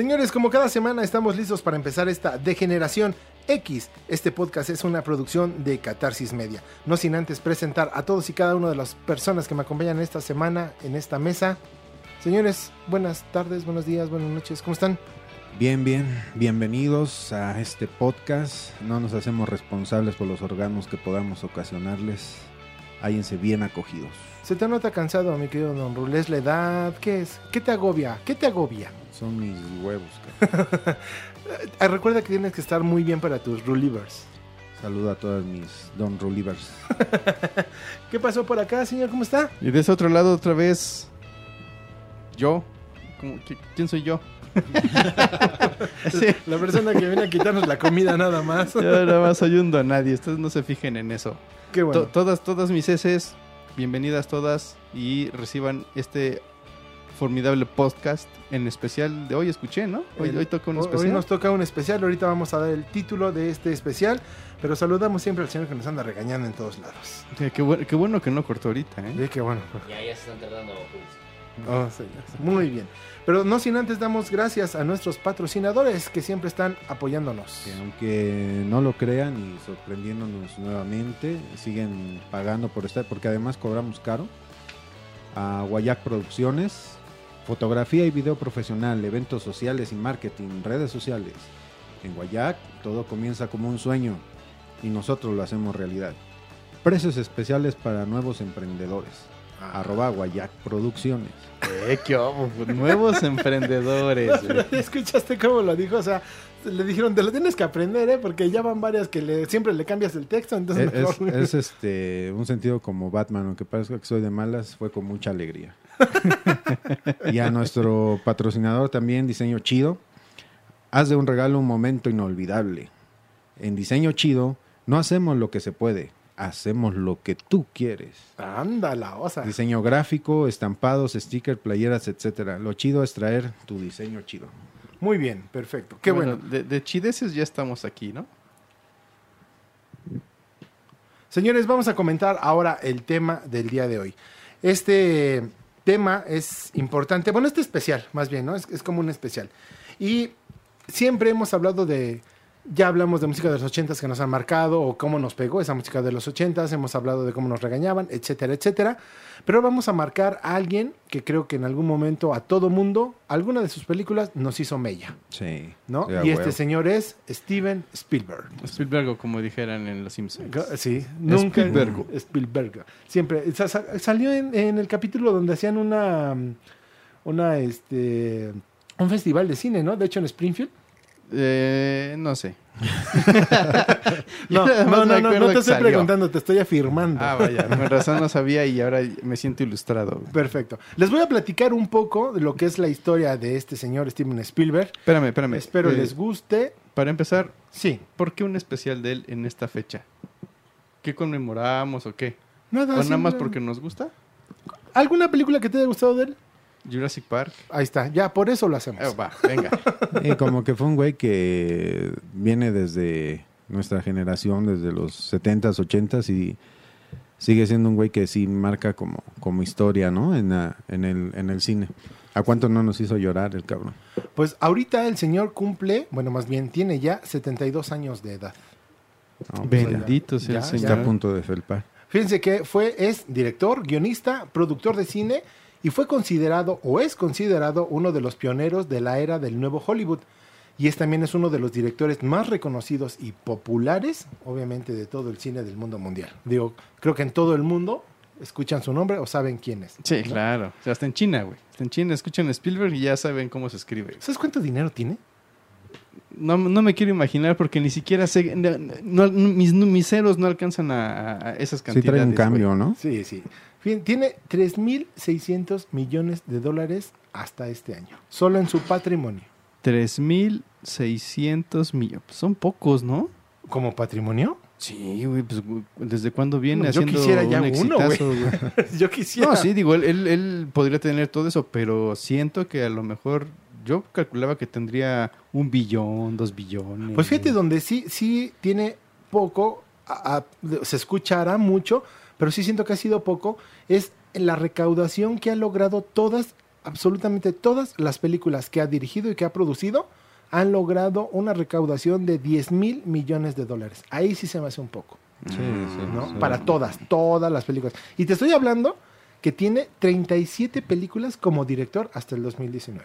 Señores, como cada semana estamos listos para empezar esta degeneración X. Este podcast es una producción de Catarsis Media. No sin antes presentar a todos y cada una de las personas que me acompañan esta semana en esta mesa. Señores, buenas tardes, buenos días, buenas noches, ¿cómo están? Bien, bien, bienvenidos a este podcast. No nos hacemos responsables por los órganos que podamos ocasionarles. Háyense bien acogidos. Se te nota cansado, mi querido Don Rulés, la edad, ¿qué es? ¿Qué te agobia? ¿Qué te agobia? Son mis huevos. cara. Ah, Recuerda que tienes que estar muy bien para tus Rulivers. Saludo a todas mis Don Rulivers. ¿Qué pasó por acá, señor? ¿Cómo está? Y de ese otro lado otra vez, yo. ¿Cómo- qui- ¿Quién soy yo? sí, La persona que viene a quitarnos la comida nada más. yo nada más soy un don nadie. Ustedes no se fijen en eso. Qué bueno. To- todas, todas mis heces, bienvenidas todas y reciban este formidable podcast en especial de hoy. Escuché, ¿no? Hoy, El- hoy toca un hoy- especial. Hoy nos toca un especial, ahorita vamos a dar el título de este especial, pero saludamos siempre al señor que nos anda regañando en todos lados. Sí, qué, bu- qué bueno que no cortó ahorita, ¿eh? Sí, qué bueno. Ya, ya se están tardando. Oh. Muy bien. Pero no sin antes damos gracias a nuestros patrocinadores que siempre están apoyándonos. Que aunque no lo crean y sorprendiéndonos nuevamente, siguen pagando por estar, porque además cobramos caro. A Guayac Producciones, fotografía y video profesional, eventos sociales y marketing, redes sociales. En Guayac todo comienza como un sueño y nosotros lo hacemos realidad. Precios especiales para nuevos emprendedores. Arroba Guayac Producciones. Eh, qué obo, Nuevos emprendedores. güey. ¿Escuchaste cómo lo dijo? O sea, le dijeron, te lo tienes que aprender, ¿eh? Porque ya van varias que le, siempre le cambias el texto, entonces Es, mejor. es- es, este un sentido como Batman, aunque parezca que soy de malas, fue con mucha alegría. y a nuestro patrocinador también, Diseño Chido, haz de un regalo un momento inolvidable. En Diseño Chido no hacemos lo que se puede, hacemos lo que tú quieres. Anda la osa. Diseño gráfico, estampados, stickers, playeras, etcétera. Lo chido es traer tu diseño chido. Muy bien, perfecto. Qué bueno. De, de chideces ya estamos aquí, ¿no? Señores, vamos a comentar ahora el tema del día de hoy. Este tema es importante, bueno, este especial, más bien, ¿no? Es, es como un especial. Y siempre hemos hablado de, ya hablamos de música de los ochentas que nos han marcado o cómo nos pegó esa música de los ochentas, hemos hablado de cómo nos regañaban, etcétera, etcétera. Pero vamos a marcar a alguien que creo que en algún momento a todo mundo, alguna de sus películas nos hizo mella, Sí. ¿no? Y este señor es Steven Spielberg. Spielberg, como dijeran en Los Simpsons. Sí, nunca. Spielberg. Spielberg. Siempre. sa- sa- salió en, en el capítulo donde hacían una. Una. Este. Un festival de cine, ¿no? De hecho, en Springfield. Eh, no sé. No, no, no, no, te estoy preguntando, te estoy afirmando. Ah, vaya, con razón no sabía y ahora me siento ilustrado. Perfecto. Les voy a platicar un poco de lo que es la historia de este señor Steven Spielberg. Espérame, espérame. Espero Eh, les guste. Para empezar, Sí. ¿por qué un especial de él en esta fecha? ¿Qué conmemoramos o qué? Nada, ¿O nada más porque nos gusta? ¿Alguna película que te haya gustado de él? Jurassic Park. Ahí está, ya, por eso lo hacemos. Eh, va, venga. Y como que fue un güey que viene desde nuestra generación, desde los 70s, 80s y sigue siendo un güey que sí marca como, como historia, ¿no? En, la- en, el, en el cine. ¿A cuánto no nos hizo llorar el cabrón? Pues ahorita el señor cumple, bueno, más bien tiene ya 72 años de edad. No, pues ya Bendito sea el ya, Señor. Está a punto de felpar. Fíjense que fue, es director, guionista, productor de cine y fue considerado o es considerado uno de los pioneros de la era del nuevo Hollywood. Y es también es uno de los directores más reconocidos y populares, obviamente, de todo el cine del mundo mundial. Digo, creo que en todo el mundo escuchan su nombre o saben quién es. Sí, ¿no? claro. O sea, hasta en China, güey. Hasta en China escuchan Spielberg y ya saben cómo se escribe. ¿Sabes cuánto dinero tiene? No, no me quiero imaginar porque ni siquiera sé... no- no- mis, mis ceros no alcanzan a, a esas Sí cantidades. trae un güey. cambio, ¿no? Sí, sí. Fíjense, tiene 3.600 millones de dólares hasta este año, solo en su patrimonio. 3.600 millones. Pues son pocos, ¿no? ¿Como patrimonio? Sí, güey, pues ¿desde cuándo viene No, yo haciendo quisiera ya un uno, güey. Yo quisiera. No, sí, digo, él, él, él podría tener todo eso, pero siento que a lo mejor yo calculaba que tendría un billón, dos billones. Pues fíjate donde sí, sí tiene poco, a- a- se escuchará mucho, pero sí siento que ha sido poco, es la recaudación que ha logrado todas absolutamente todas las películas que ha dirigido y que ha producido han logrado una recaudación de 10 mil millones de dólares. Ahí sí se me hace un poco, Sí, sí, ¿no? sí. Para todas, todas las películas. Y te estoy hablando que tiene 37 películas como director hasta el 2019.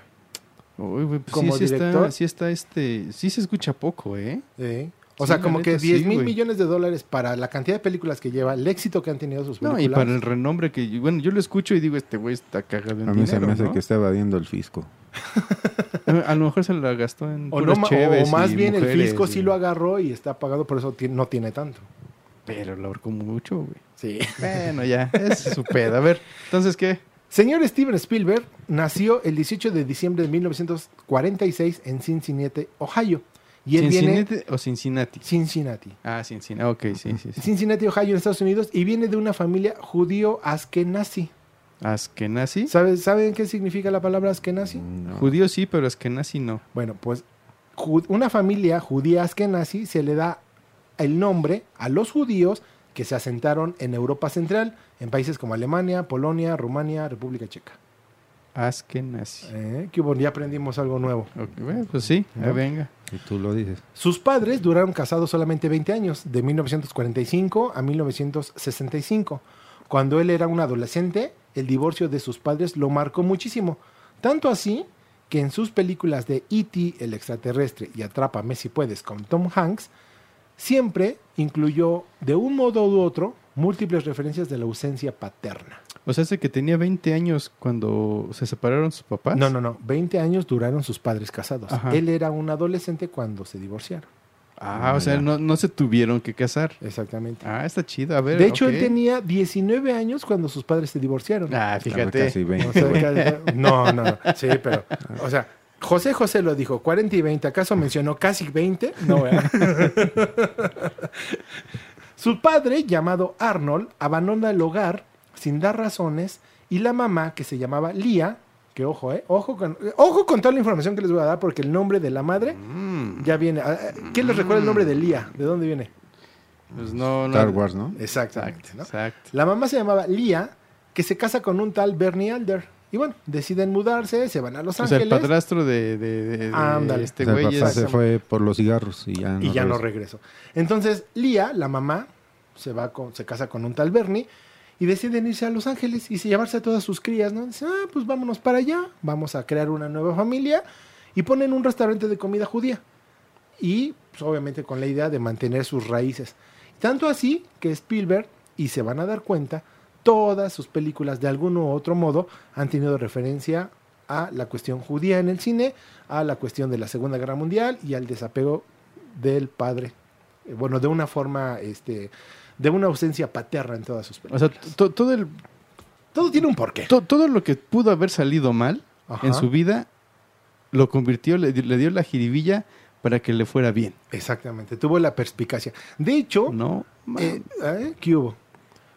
Uy, güey, pues Como sí, sí director. está, sí está este, sí se escucha poco, ¿eh? ¿eh? O Sí, sea, como que neta, sí, 10 mil millones de dólares para la cantidad de películas que lleva, el éxito que han tenido sus No, películas. y para el renombre que, bueno, yo lo escucho y digo, este güey está cagado en A mí se me hace ¿no? que está evadiendo el fisco. A lo mejor se la gastó en o, no puras o más y bien el fisco y- sí lo agarró y está pagado, por eso no tiene tanto. Pero lo ahorcó mucho, güey. Sí. Bueno, ya, es su pedo. A ver, entonces, ¿qué? Señor Steven Spielberg nació el 18 de diciembre de 1946 en Cincinnati, Ohio. Y él viene ¿Cincinnati o Cincinnati? Cincinnati. Ah, Cincinnati, ok, sí, sí, sí. Cincinnati, Ohio, en Estados Unidos, y viene de una familia judío askenazi. ¿Askenazi? ¿Sabe- ¿Saben qué significa la palabra askenazi? No. Judío sí, pero Askenazi no. Bueno, pues una familia judía askenazi se le da el nombre a los judíos que se asentaron en Europa Central, en países como Alemania, Polonia, Rumania, República Checa. Askenazi. ¿Eh? ¿Qué hubo? Ya aprendimos algo nuevo. Bueno, pues sí, venga. Y tú lo dices. Sus padres duraron casados solamente 20 años, de 1945 a 1965. Cuando él era un adolescente, el divorcio de sus padres lo marcó muchísimo. Tanto así que en sus películas de E.T., el extraterrestre y Atrápame si puedes con Tom Hanks, siempre incluyó de un modo u otro múltiples referencias de la ausencia paterna. O sea, hace que tenía 20 años cuando se separaron sus papás. No, no, no. 20 años duraron sus padres casados. Ajá. Él era un adolescente cuando se divorciaron. Ah, o Ah, sea, no, no se tuvieron que casar. Exactamente. Ah, está chido. A ver. De hecho, él tenía 19 años cuando sus padres se divorciaron. Ah, fíjate. casi 20. O sea, ca- no, no, no. Sí, pero. O sea, José José lo dijo, 40 y 20. ¿Acaso mencionó casi 20? No. Su padre, llamado Arnold, abandona el hogar sin dar razones y la mamá, que se llamaba Lía, que ojo, eh, ojo con, ojo con toda la información que les voy a dar porque el nombre de la madre Mm, ya viene. ah, ah, ¿Quién les recuerda el nombre de Lía? ¿De dónde viene? pues no, no. Star Wars, ¿no? Exactamente. Exacto, ¿no? exacto. La mamá se llamaba Lía, que se casa con un tal Bernie Alder. Y bueno, deciden mudarse, se van a Los O sea, el Ángeles padrastro de, de, de- de Ándale. este O sea, güey el papá es... se fue por los cigarros y ya no, y ya no regresó. regresó. Entonces, Lía, la mamá, se va con, se casa con un tal Bernie y deciden irse a Los Ángeles y se llevarse a todas sus crías, ¿no? Dice, ah, pues vámonos para allá, vamos a crear una nueva familia y ponen un restaurante de comida judía. Y pues, obviamente con la idea de mantener sus raíces. Tanto así que Spielberg, y se van a dar cuenta, todas sus películas de algún u otro modo han tenido referencia a la cuestión judía en el cine, a la cuestión de la Segunda Guerra Mundial y al desapego del padre. Eh, Bueno, de una forma, este, de una ausencia paterna en todas sus O películas. sea, to- todo, el, Todo tiene un porqué. to- todo lo que pudo haber salido mal Ajá. en su vida, lo convirtió, le, le dio la jiribilla para que le fuera bien. Exactamente, tuvo la perspicacia. De hecho, No, Eh, ¿eh? ¿Qué hubo?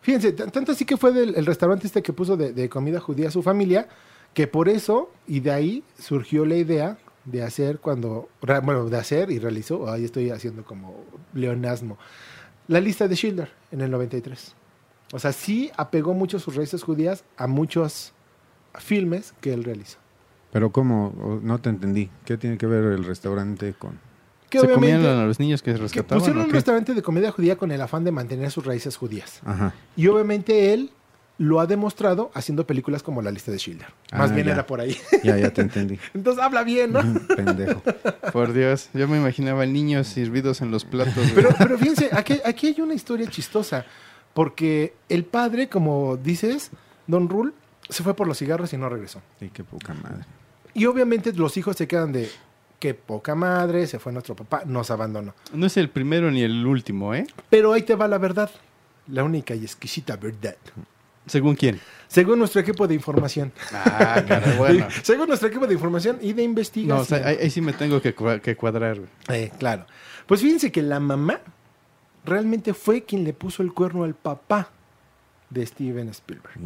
Fíjense, tanto así que fue del el restaurante este que puso de, de comida judía a su familia, que por eso y de ahí surgió la idea de hacer cuando, bueno, de hacer y realizó, ahí estoy haciendo como leonasmo, la lista de Schindler en el 93. O sea, sí apegó mucho sus raíces judías a muchos filmes que él realizó. Pero ¿cómo? O- No te entendí. ¿Qué tiene que ver el restaurante con...? Que se comían a los niños que que rescataban. pusieron ¿o un restaurante de comida judía con el afán de mantener sus raíces judías. Ajá. Y obviamente él lo ha demostrado haciendo películas como La lista de Schindler. Más Ah, bien ya. era por ahí. Ya, ya te entendí. Entonces habla bien, ¿no? Pendejo. Por Dios, yo me imaginaba niños servidos en los platos. güey. Pero, pero fíjense, aquí, aquí hay una historia chistosa. Porque el padre, como dices, Don Rule, se fue por los cigarros y no regresó. Sí, qué poca madre. Y obviamente los hijos se quedan de qué poca madre, se fue nuestro papá, nos abandonó. No es el primero ni el último, ¿eh? Pero ahí te va la verdad. La única y exquisita verdad. ¿Según quién? Según nuestro equipo de información. Ah, caray, bueno. Según nuestro equipo de información y de No, investigación. o sea, ahí, ahí sí me tengo que, que cuadrar. Eh, claro. Pues fíjense que la mamá realmente fue quien le puso el cuerno al papá de Steven Spielberg.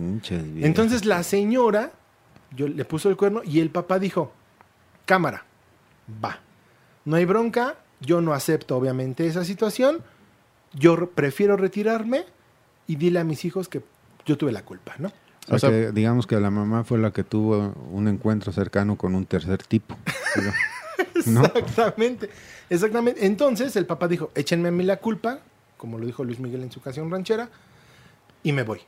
Entonces la señora yo, le puso el cuerno y el papá dijo, cámara, va. No hay bronca, yo no acepto obviamente esa situación, yo re- prefiero retirarme y dile a mis hijos que yo tuve la culpa, ¿no? O O sea, que digamos que la mamá fue la que tuvo un encuentro cercano con un tercer tipo. Exactamente, exactamente. Entonces el papá dijo, échenme a mí la culpa, como lo dijo Luis Miguel en su canción ranchera, y me voy.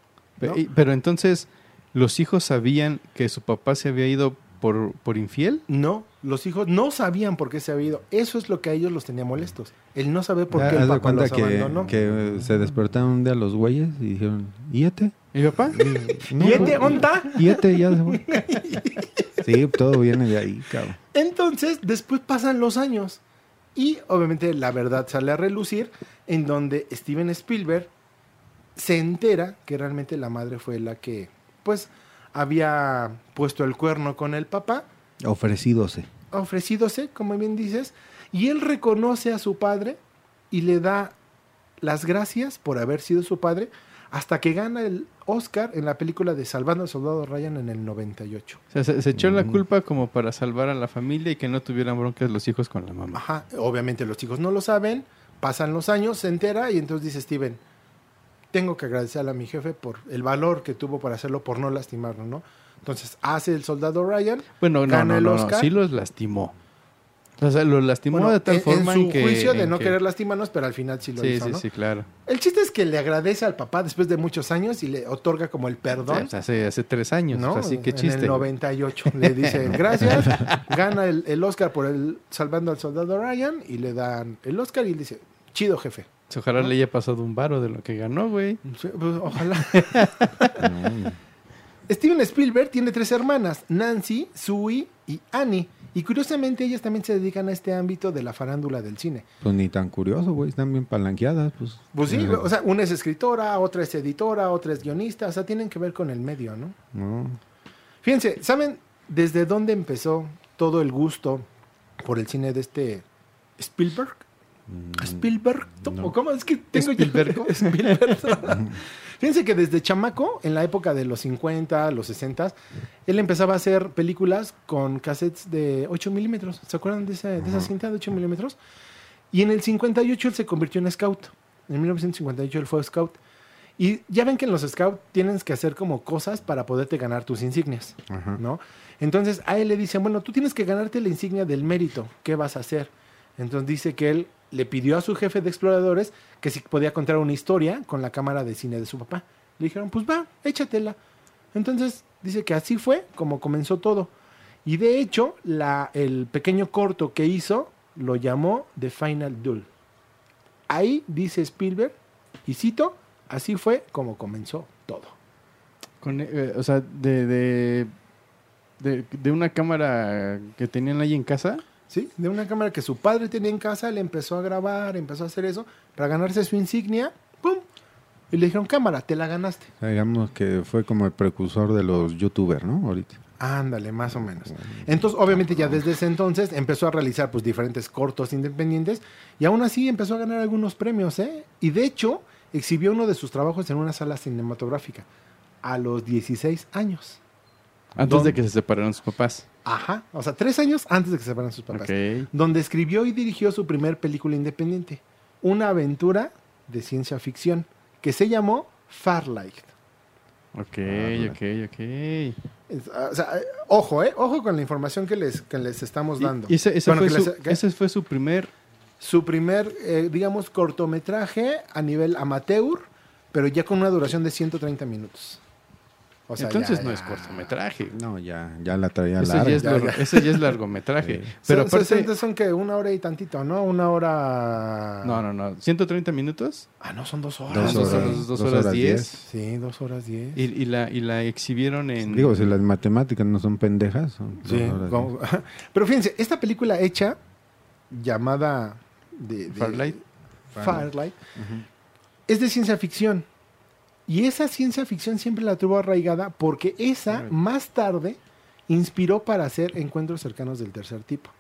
Pero entonces, ¿los hijos sabían que su papá se había ido por, por infiel? No, los hijos no sabían por qué se había ido. Eso es lo que a ellos los tenía molestos. El no saber por Ah, qué haz el de papá cuenta los que, abandonó. que se despertaron un día los güeyes y dijeron, ¿y este? ¿Y papá? No, ¿Y este no, onda? ¿Y este ya se fue? Sí, todo viene de ahí, cabrón. Entonces, después pasan los años. Y obviamente la verdad sale a relucir en donde Steven Spielberg se entera que realmente la madre fue la que, pues, había puesto el cuerno con el papá, Ofrecidose. ofrecídose, como bien dices, y él reconoce a su padre y le da las gracias por haber sido su padre hasta que gana el Oscar en la película de Salvando al Soldado Ryan en el 98. O sea, se, se echó la Ujú. culpa como para salvar a la familia y que no tuvieran broncas los hijos con la mamá. Ajá, obviamente los chicos no lo saben, pasan los años, se entera y entonces dice Steven, tengo que agradecerle a mi jefe por el valor que tuvo para hacerlo, por no lastimarlo, ¿no? Entonces hace el soldado Ryan, Bueno, no, Gana no, el no, no, Oscar. sí los lastimó. O sea, los lastimó bueno, de tal en, en forma su en que... juicio de no que- querer lastimarnos, pero al final sí lo Sí, hizo, sí, ¿no? sí, claro. El chiste es que le agradece al papá después de muchos años y le otorga como el Sí, perdón. o sea, hace, hace tres años. ¿no? o sea, sí, qué En chiste. el 98 le dice gracias, gana el, el Oscar por el Salvando al Soldado Ryan y le dan el Oscar y dice, chido jefe. Ojalá le haya pasado un varo de lo que ganó, güey. Sí, pues, ojalá. Steven Spielberg tiene tres hermanas, Nancy, Sue y Annie. Y curiosamente ellas también se dedican a este ámbito de la farándula del cine. pues ni tan curioso, güey. Están bien palanqueadas, pues. Pues sí, Eh, o sea, una es escritora, otra es editora, otra es guionista, o sea, tienen que ver con el medio, ¿no? no. Fíjense, ¿saben desde dónde empezó todo el gusto por el cine de este Spielberg? Mm, Spielberg, no. ¿o cómo es que tengo ¿Spielbergo? yo? Spielberg. Fíjense que desde chamaco, en la época de los 50, los 60, él empezaba a hacer películas con cassettes de 8 milímetros. ¿Se acuerdan de esa, de esa cinta de 8 milímetros? Y en el 58 él se convirtió en scout. En 1958 él fue scout. Y ya ven que en los scouts tienes que hacer como cosas para poderte ganar tus insignias. Ajá. ¿no? Entonces a él le dicen, bueno, tú tienes que ganarte la insignia del mérito, ¿qué vas a hacer? Entonces dice que él le pidió a su jefe de exploradores que si podía contar una historia con la cámara de cine de su papá. Le dijeron, pues va, échatela. Entonces dice que así fue como comenzó todo. Y de hecho, la, el pequeño corto que hizo lo llamó The Final Duel. Ahí dice Spielberg, y cito, así fue como comenzó todo. Con, eh, o sea, de, de, de, de una cámara que tenían ahí en casa. ¿Sí? De una cámara que su padre tenía en casa, le empezó a grabar, empezó a hacer eso, para ganarse su insignia, ¡pum! Y le dijeron, cámara, te la ganaste. O sea, digamos que fue como el precursor de los youtubers, ¿no? Ahorita. Ándale, más o menos. Entonces, obviamente, ya desde ese entonces empezó a realizar pues diferentes cortos independientes y aún así empezó a ganar algunos premios, ¿eh? Y de hecho, exhibió uno de sus trabajos en una sala cinematográfica a los 16 años. Antes de que se separaran sus papás. Ajá, o sea, tres años antes de que se separan sus papás. Ok. donde escribió y dirigió su primer película independiente, una aventura de ciencia ficción que se llamó Farlight. Ok, Ah, ok, ok. Es- O sea, eh, ojo, eh, ojo con la información que les, que les estamos dando. Y ese, ese Bueno, fue que su, les- que- ese fue su primer... Su primer, eh, digamos, cortometraje a nivel amateur, pero ya con una duración de 130 minutos. O sea, Entonces ya- no ya- es cortometraje. No, ya, ya la traía Ese larga. ya, es ya, largo- ya. ese ya es largometraje. Sí. Pero son, aparte... 60 son que una hora y tantito, ¿no? Una hora... No, no, no. ¿130 minutos? Ah, no, son dos horas. Dos Dos horas, dos dos horas horas diez. diez. Sí, dos horas diez. Y, y la, y la exhibieron en... Digo, si las matemáticas no son pendejas, son Sí, dos horas, como- pero fíjense, esta película hecha llamada de, de- Farlight. Firelight, es de ciencia ficción. Y esa ciencia ficción siempre la tuvo arraigada porque esa más tarde inspiró para hacer encuentros cercanos del tercer tipo.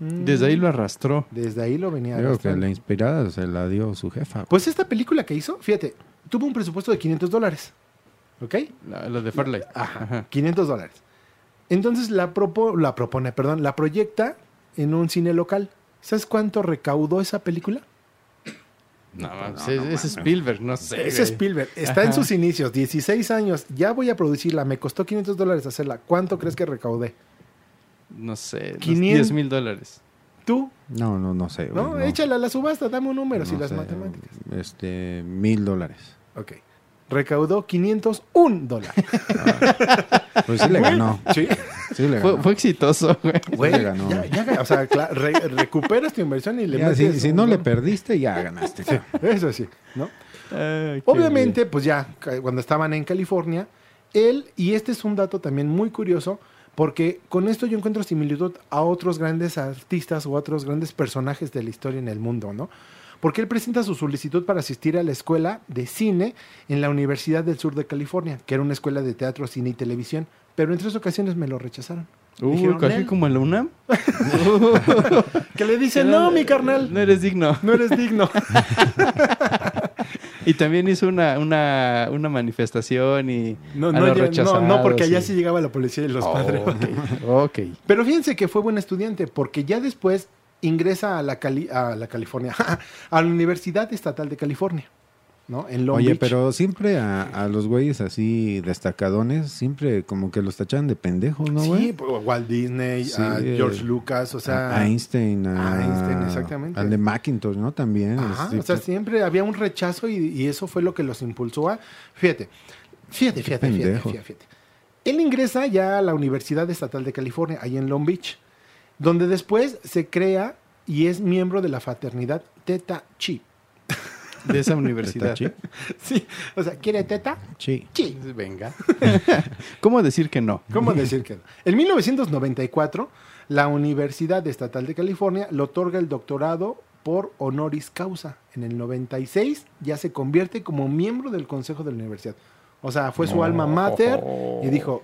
Mm, Desde ahí lo arrastró. Desde ahí lo venía Digo que la inspirada se la dio su jefa. Pues esta película que hizo, fíjate, tuvo un presupuesto de 500 dólares. ¿Ok? La, la de Farlight. Ajá, Ajá. 500 dólares. Entonces la, propo- la propone, perdón, la proyecta en un cine local. ¿Sabes cuánto recaudó esa película? No, no, es, no es mames. Spielberg, no sé. Es. Spielberg. Está en sus inicios, 16 años. Ya voy a producirla. Me costó 500 dólares hacerla. ¿Cuánto crees que recaudé? No sé, unos 500. 10 mil dólares. Tú, No, no, no sé. ¿no? Échala a la subasta, dame un número, si las sé, matemáticas. Este, mil dólares. Ok. Recaudó 501 dólares. Pues sí le ganó. Sí. Sí le Fue, ganó. fue exitoso, güey. Güey, le ganó. ya, ya, o sea, re- recuperas tu inversión y le Ya, si, metes si un- no le perdiste, ya ganaste. Eso sí, ¿no? Ay, Obviamente, pues ya, cuando estaban en California, él, y este es un dato también muy curioso, porque con esto yo encuentro similitud a otros grandes artistas o a otros grandes personajes de la historia en el mundo, ¿no? Porque él presenta su solicitud para asistir a la escuela de cine en la Universidad del Sur de California, que era una escuela de teatro, cine y televisión, pero en tres ocasiones me lo rechazaron. Uh, Dijeron, casi "Nel". como en la UNAM. Que le dicen, no, mi carnal, No eres digno. no eres digno. Y también hizo una, una, una manifestación y No, no, ya- no, porque allá sí llegaba la policía y los Oh, padres. ok, ok. Pero fíjense que fue buen estudiante, porque ya después ingresa a la, Cali- a la California, a la Universidad Estatal de California, ¿no? En Long Oye, Beach. pero siempre a, a los güeyes así destacadones, siempre como que los tachan de pendejos, ¿no, sí, güey? pues, Walt Disney, Sí, a George Lucas, o sea, a Einstein, a, a Einstein, exactamente. Al de Macintosh, ¿no? También. ajá, este, o sea, siempre había un rechazo y, y eso fue lo que los impulsó a, fíjate, fíjate, fíjate, fíjate, fíjate, fíjate. Él ingresa ya a la Universidad Estatal de California, ahí en Long Beach, donde después se crea y es miembro de la fraternidad Teta Chi. De esa universidad. chi? Sí, o sea, ¿quiere teta? Sí. Sí. Venga. ¿Cómo decir que no? ¿Cómo decir que no? En 1994, la Universidad Estatal de California le otorga el doctorado por honoris causa. En el 96 ya se convierte como miembro del consejo de la universidad. O sea, fue su alma mater y dijo,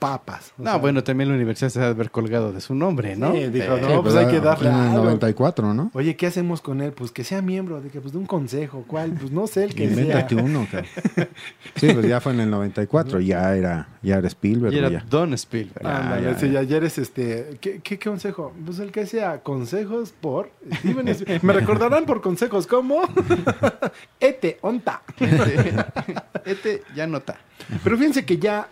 papas. O No, sea, bueno, también la universidad se debe haber colgado de su nombre, ¿no? Sí, dijo, Eh, no, pues hay que darle En el algo. 94, ¿no? Oye, ¿qué hacemos con él? Pues que sea miembro de, que, pues, de un consejo. ¿Cuál? Pues no sé, el que Invéntate sea. uno, cabrón. Sí, pues ya fue en el 94, ya era, ya era Spielberg, Y era ya. Don Spielberg. Ah, Ándale, ya, eres este. ¿qué, qué consejo? Pues el que sea consejos por Steven Spielberg. Me recordarán por consejos como Ete, onta. Este ya nota. Pero fíjense que ya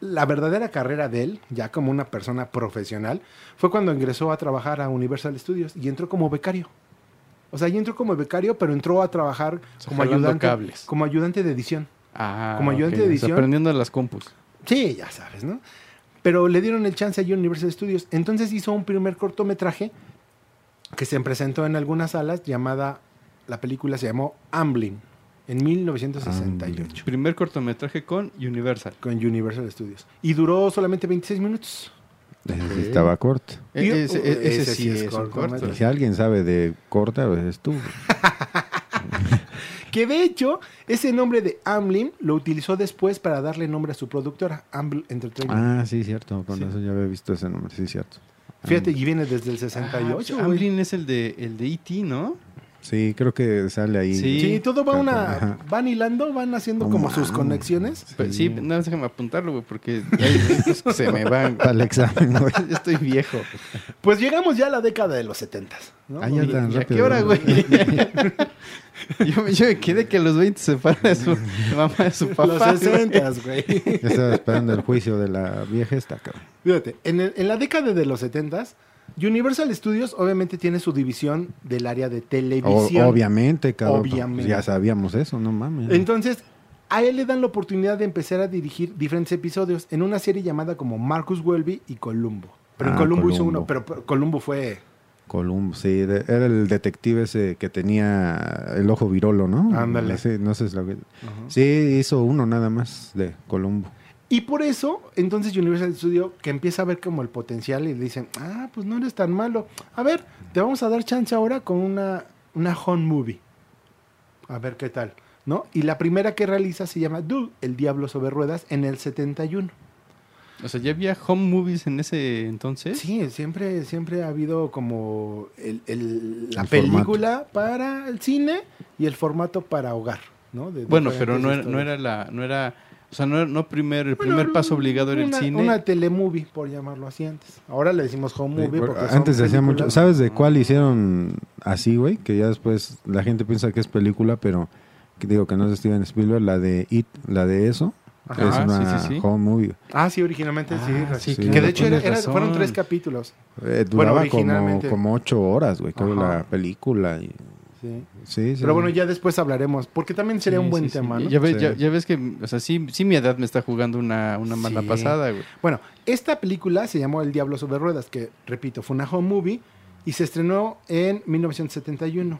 la verdadera carrera de él, ya como una persona profesional, fue cuando ingresó a trabajar a Universal Studios y entró como becario. O sea, ya entró como becario, pero entró a trabajar sea, como ayudante, cables. como ayudante de edición. Ah, Como ayudante de o sea, edición. aprendiendo las compus. Sí, ya sabes, ¿no? Pero le dieron el chance allí a Universal Studios. Entonces hizo un primer cortometraje que se presentó en algunas salas llamada, la película se llamó Amblin, en 1968, Primer cortometraje con Universal. con Universal Studios. Y duró solamente 26 minutos. Ese sí estaba corto. E- ese, e- ese ese sí sí es, es corto. Si alguien sabe de corta, pues es tú. Que de hecho, ese nombre de Amblin lo utilizó después para darle nombre a su productora, Amblin Entertainment. Ah, sí, cierto. Con Sí. eso ya había visto ese nombre, sí, cierto. Fíjate, y viene desde el 68, Ah. Amblin es el de, el de E.T., ¿no? Sí, creo que sale ahí. Sí. Sí, todo va una... Ajá. Van hilando, van haciendo No como sus mames. conexiones. Pero sí, nada más déjame apuntarlo, güey, porque que se me van. Para el examen, güey. Yo Estoy viejo. Pues llegamos ya a la década de los 70. ¿no? Ah, ya tan ¿Y a rápido. qué hora, güey? yo, me- yo me quedé que a los 20 se para de su mamá de su papá. Los güey. 60, güey. Ya estaba esperando el juicio de la vieja esta, cabrón. Fíjate, en, el- en la década de los 70 Universal Studios obviamente tiene su división del área de O- televisión. obviamente, cabrón. pues, Obviamente. Ya sabíamos eso, no mames. Entonces, a él le dan la oportunidad de empezar a dirigir diferentes episodios en una serie llamada como Marcus Welby y Columbo. Pero en Ah, Columbo, hizo uno, pero, pero Columbo fue... Columbo, sí, de- era el detective ese que tenía el ojo virolo, ¿no? Ándale. Sí, no sé si lo Sí, hizo uno nada más de Columbo. Y por eso, entonces Universal Studio, que empieza a ver como el potencial y le dicen, ah, pues no eres tan malo. A ver, te vamos a dar chance ahora con una, una home movie. A ver qué tal, ¿no? Y la primera que realiza se llama Dude, El Diablo sobre Ruedas, en el 71. O sea, ¿ya había home movies en ese entonces? Sí, siempre, siempre ha habido como el- el- la El película para el cine y el formato para hogar, ¿no? De Bueno, pero no era, no era la, no era O sea, no, no primer, el Bueno, primer paso obligado era el cine. Una telemovie, por llamarlo así antes. Ahora le decimos home movie por- porque antes se hacía mucho. ¿Sabes de cuál hicieron así, güey? Que ya después la gente piensa que es película, pero que digo que no es de Steven Spielberg. La de It, la de eso. Ajá. es Ah, una sí, sí, sí. home movie. Ah, sí, originalmente sí. Ah, sí. que de hecho era- fueron tres capítulos. Eh, Bueno, duraba originalmente. como, como ocho horas, güey, creo, la película. y- Sí. sí, sí. Pero bueno, ya después hablaremos, porque también sería Sí, un buen sí, sí. tema, ¿no? Ya ves, Sí. ya, ya ves que, o sea, sí, sí mi edad me está jugando una, una mala Sí. pasada, güey. Bueno, esta película se llamó El Diablo sobre Ruedas, que, repito, fue una home movie y se estrenó en 1971.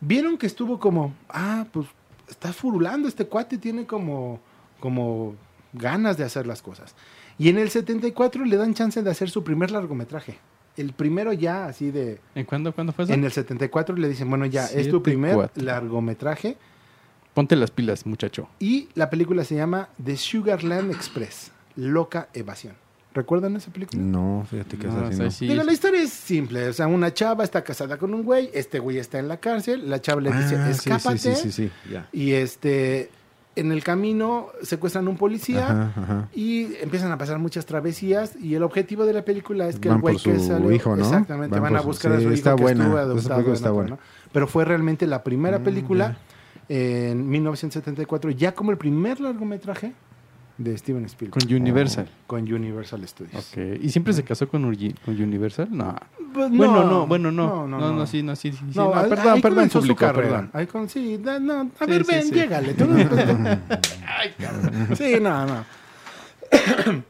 Vieron que estuvo como, ah, pues está furulando este cuate, tiene como, como ganas de hacer las cosas. Y en el 74 le dan chance de hacer su primer largometraje. El primero ya, así de... ¿En cuándo, cuándo fue eso? En el 74 le dicen, bueno, ya, es tu primer 74. largometraje. Ponte las pilas, muchacho. Y la película se llama The Sugarland Express, Loca Evasión. ¿Recuerdan esa película? No, fíjate que No, es o así. sea, ¿no? sí. Digo, la historia es simple. O sea, una chava está casada con un güey, este güey está en la cárcel, la chava le dice, Ah, sí, escápate. Sí, sí, sí, sí, ya. Y este, en el camino secuestran a un policía Ajá, ajá. y empiezan a pasar muchas travesías. Y el objetivo de la película es que Van el güey que su sale. hijo, ¿no? Exactamente, Van a su- buscar a sí, su hijo está que buena. estuvo adoptado. Pero fue realmente la primera Mm, película en 1974, ya como el primer largometraje de Steven Spielberg. Con Universal. Con Universal Studios. Ok. ¿Y siempre se casó con, Urgi- con Universal? No. Pues bueno, no, bueno, no. No, no, sí, no, sí, sí. sí. No, No, perdón, ahí perdón, su carrera. perdón. Ahí con, sí, no, a Sí, ver, sí, ven, sí. llégale. tú no- Ay, cabrón. Sí, no, no.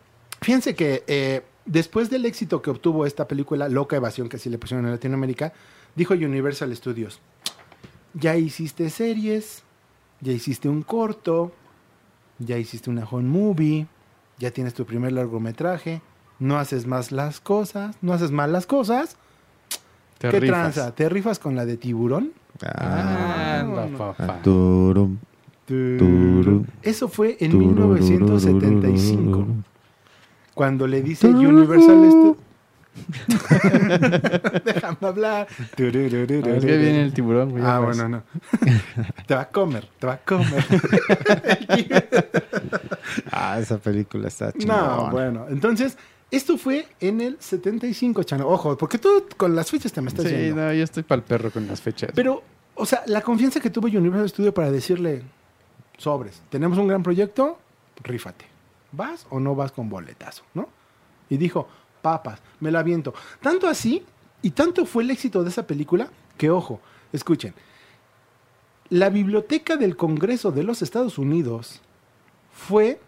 Fíjense que eh, después del éxito que obtuvo esta película, Loca Evasión, que así le pusieron en Latinoamérica, dijo Universal Studios, ya hiciste series, ya hiciste un corto, ya hiciste una home movie, ya tienes tu primer largometraje, no haces más las cosas, no haces mal las cosas, Te ¿Qué rifas. tranza? ¿Te rifas con la de tiburón? Ah, anda, no. papá. Turum, turum, Eso fue en tururururururu. 1975, cuando le dice Universal Studios. Déjame hablar. Ah, Es que viene el tiburón, güey. Ah, bueno, no. te va a comer, te va a comer. Ah, esa película está chingona. no, bueno. Entonces, esto fue en el 75, Chano. Ojo, porque tú con las fechas te me estás Sí, yendo. no, yo estoy para el perro con las fechas. Pero, o sea, la confianza que tuvo Universal Studio para decirle, sobres, tenemos un gran proyecto, rífate. ¿Vas o no vas con boletazo? ¿No? Y dijo, papas, me la aviento. Tanto así, y tanto fue el éxito de esa película, que ojo, escuchen, la biblioteca del Congreso de los Estados Unidos fue...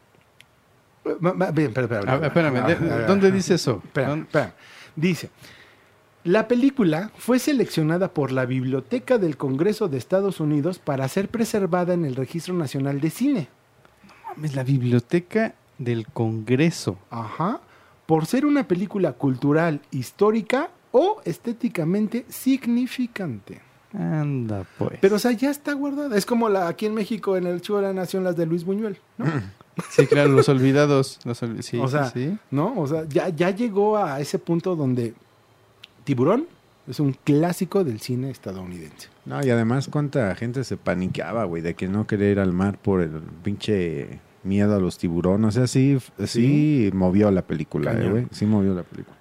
Bien, espérame, espera, ¿de- espera, ¿dónde dice eso? Espera, ¿Dónde- espera. Dice, la película fue seleccionada por la Biblioteca del Congreso de Estados Unidos para ser preservada en el Registro Nacional de Cine. Mames, la biblioteca del Congreso. Ajá. Por ser una película cultural, histórica o estéticamente significante. Anda, pues. Pero, o sea, ya está guardada. Es como la aquí en México, en el Chivo de la Nación, las de Luis Buñuel, ¿no? Sí, claro, los olvidados. Los ol- sí, O sea, sí, sí. ¿No? O sea, ya, ya llegó a ese punto donde Tiburón es un clásico del cine estadounidense. No, y además cuánta gente se paniqueaba, güey, de que no quería ir al mar por el pinche miedo a los tiburones. O sea, sí, sí, movió la película, eh, güey. Sí movió la película.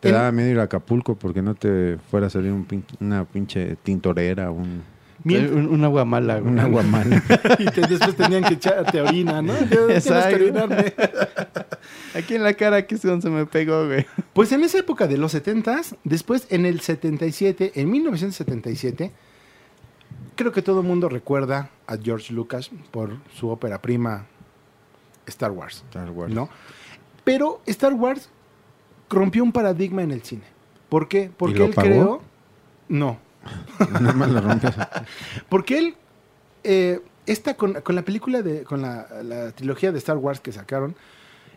Te daba miedo ir a Acapulco porque no te fuera a salir un pin- una pinche tintorera, un, Mient- Un, un agua mala, güey. un agua mala. y te- después tenían que echarte orina, ¿no? Yo, Tienes que Exacto. orinarme. Aquí en la cara, aquí es donde se me pegó, güey. Pues en esa época de los 70s, después en el 77, en 1977, creo que todo el mundo recuerda a George Lucas por su ópera prima Star Wars, Star Wars. ¿no? Pero Star Wars rompió un paradigma en el cine. ¿Por qué? Porque lo él pagó? creó... No, Nada más lo rompes. Porque él, eh, esta con, con la película de, con la, la trilogía de Star Wars que sacaron,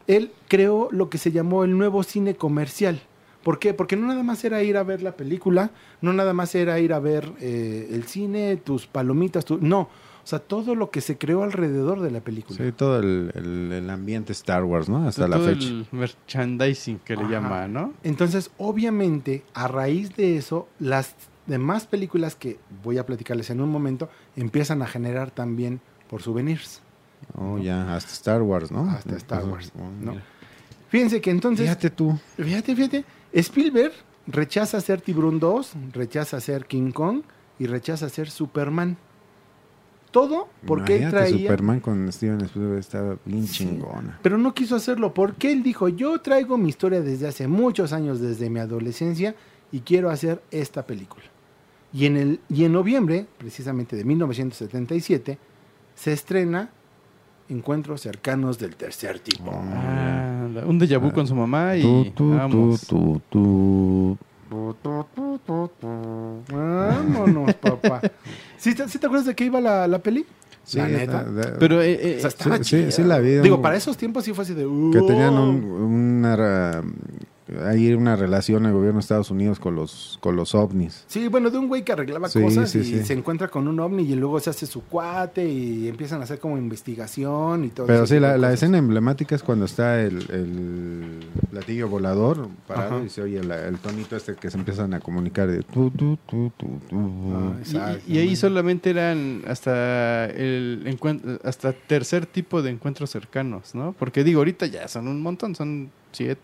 él creó lo que se llamó el nuevo cine comercial. ¿Por qué? Porque no nada más era ir a ver la película, no nada más era ir a ver eh, el cine, tus palomitas, tu- no. O sea, todo lo que se creó alrededor de la película. Sí, todo el, el- el ambiente Star Wars, ¿no? Hasta la Todo fecha. el merchandising que le llama, ¿no? Entonces, obviamente, a raíz de eso, las demás películas que voy a platicarles en un momento empiezan a generar también por souvenirs. Oh, ya, hasta Star Wars, ¿no? Hasta Star Wars, Oh. Fíjense que entonces, Fíjate tú. fíjate, fíjate, Spielberg rechaza ser Tiburón 2, rechaza ser King Kong y rechaza ser Superman. Todo porque él traía... Superman con Steven Spielberg estaba bien Sí. chingona. Pero no quiso hacerlo porque él dijo, yo traigo mi historia desde hace muchos años, desde mi adolescencia, y quiero hacer esta película. Y en, el, y en noviembre, precisamente de 1977, se estrena Encuentros cercanos del tercer tipo. Oh. Ah, un déjà vu con su mamá y Tú, tú, vamos. tú, tú, Vámonos, papá. ¿Sí te, sí te acuerdas de qué iba la, la peli? Sí, la neta. Pero eh, eh, O sea, sí, estaba sí, chida. sí la vi. Digo, un- para esos tiempos sí fue así de... Que tenían "Wow". un- una, ahí una relación el gobierno de Estados Unidos con los, con los ovnis. Sí, bueno, de un güey que arreglaba Sí, cosas sí, y sí. se encuentra con un ovni y luego se hace su cuate y empiezan a hacer como investigación y todo Pero sí, la, escena emblemática es cuando está el, el platillo volador parado Ajá. y se oye la- el tonito este que se empiezan a comunicar de tu, tu, tu, tu, tu. Ah, y- exacto. y, ahí solamente eran hasta el encuentro, hasta tercer tipo de encuentros cercanos, ¿no? Porque digo, ahorita ya son un montón, son siete,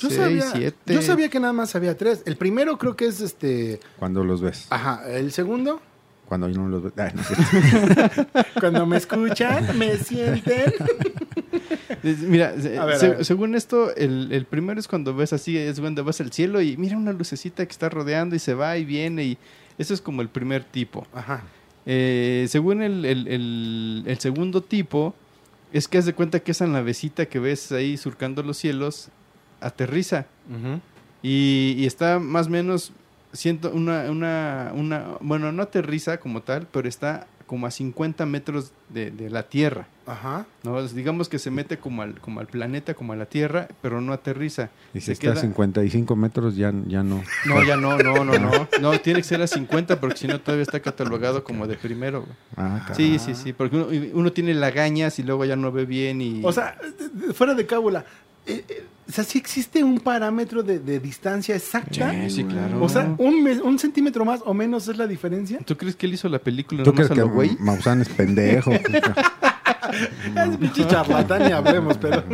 Yo sabía, siete. yo sabía que nada más había tres. El primero creo que es este... Cuando los ves. Ajá, el segundo... Cuando no los no cierto. Cuando me escuchan, me sienten. Mira, ver, se- según esto, el, el primero es cuando ves así, es cuando ves el cielo y mira una lucecita que está rodeando y se va y viene y eso es como el primer tipo. Ajá. Eh, según el, el- el- el segundo tipo, es que haz de cuenta que esa navecita que ves ahí surcando los cielos aterriza y, y está más o menos siento una, una, una, bueno, no aterriza como tal, pero está como a 50 metros de, de la Tierra. Ajá. ¿no? Digamos que se mete como al, como al planeta, como a la Tierra, pero no aterriza. Y si Se está a queda- 55 metros, ya, ya no. No, ya no, no, no, no. No, tiene que ser a 50 porque si no todavía está catalogado como de primero. Ah, caray. Sí, sí, sí, porque uno, uno tiene lagañas y luego ya no ve bien y... O sea, fuera de cábula. Eh, eh, o sea, sí existe un parámetro de, de distancia exacta. Sí, sí, claro. O sea, un, me- un centímetro más o menos es la diferencia. ¿Tú crees que él hizo la película ¿Tú crees a que güey? Maussan es pendejo? Es pinche charlatán y hablemos, pero.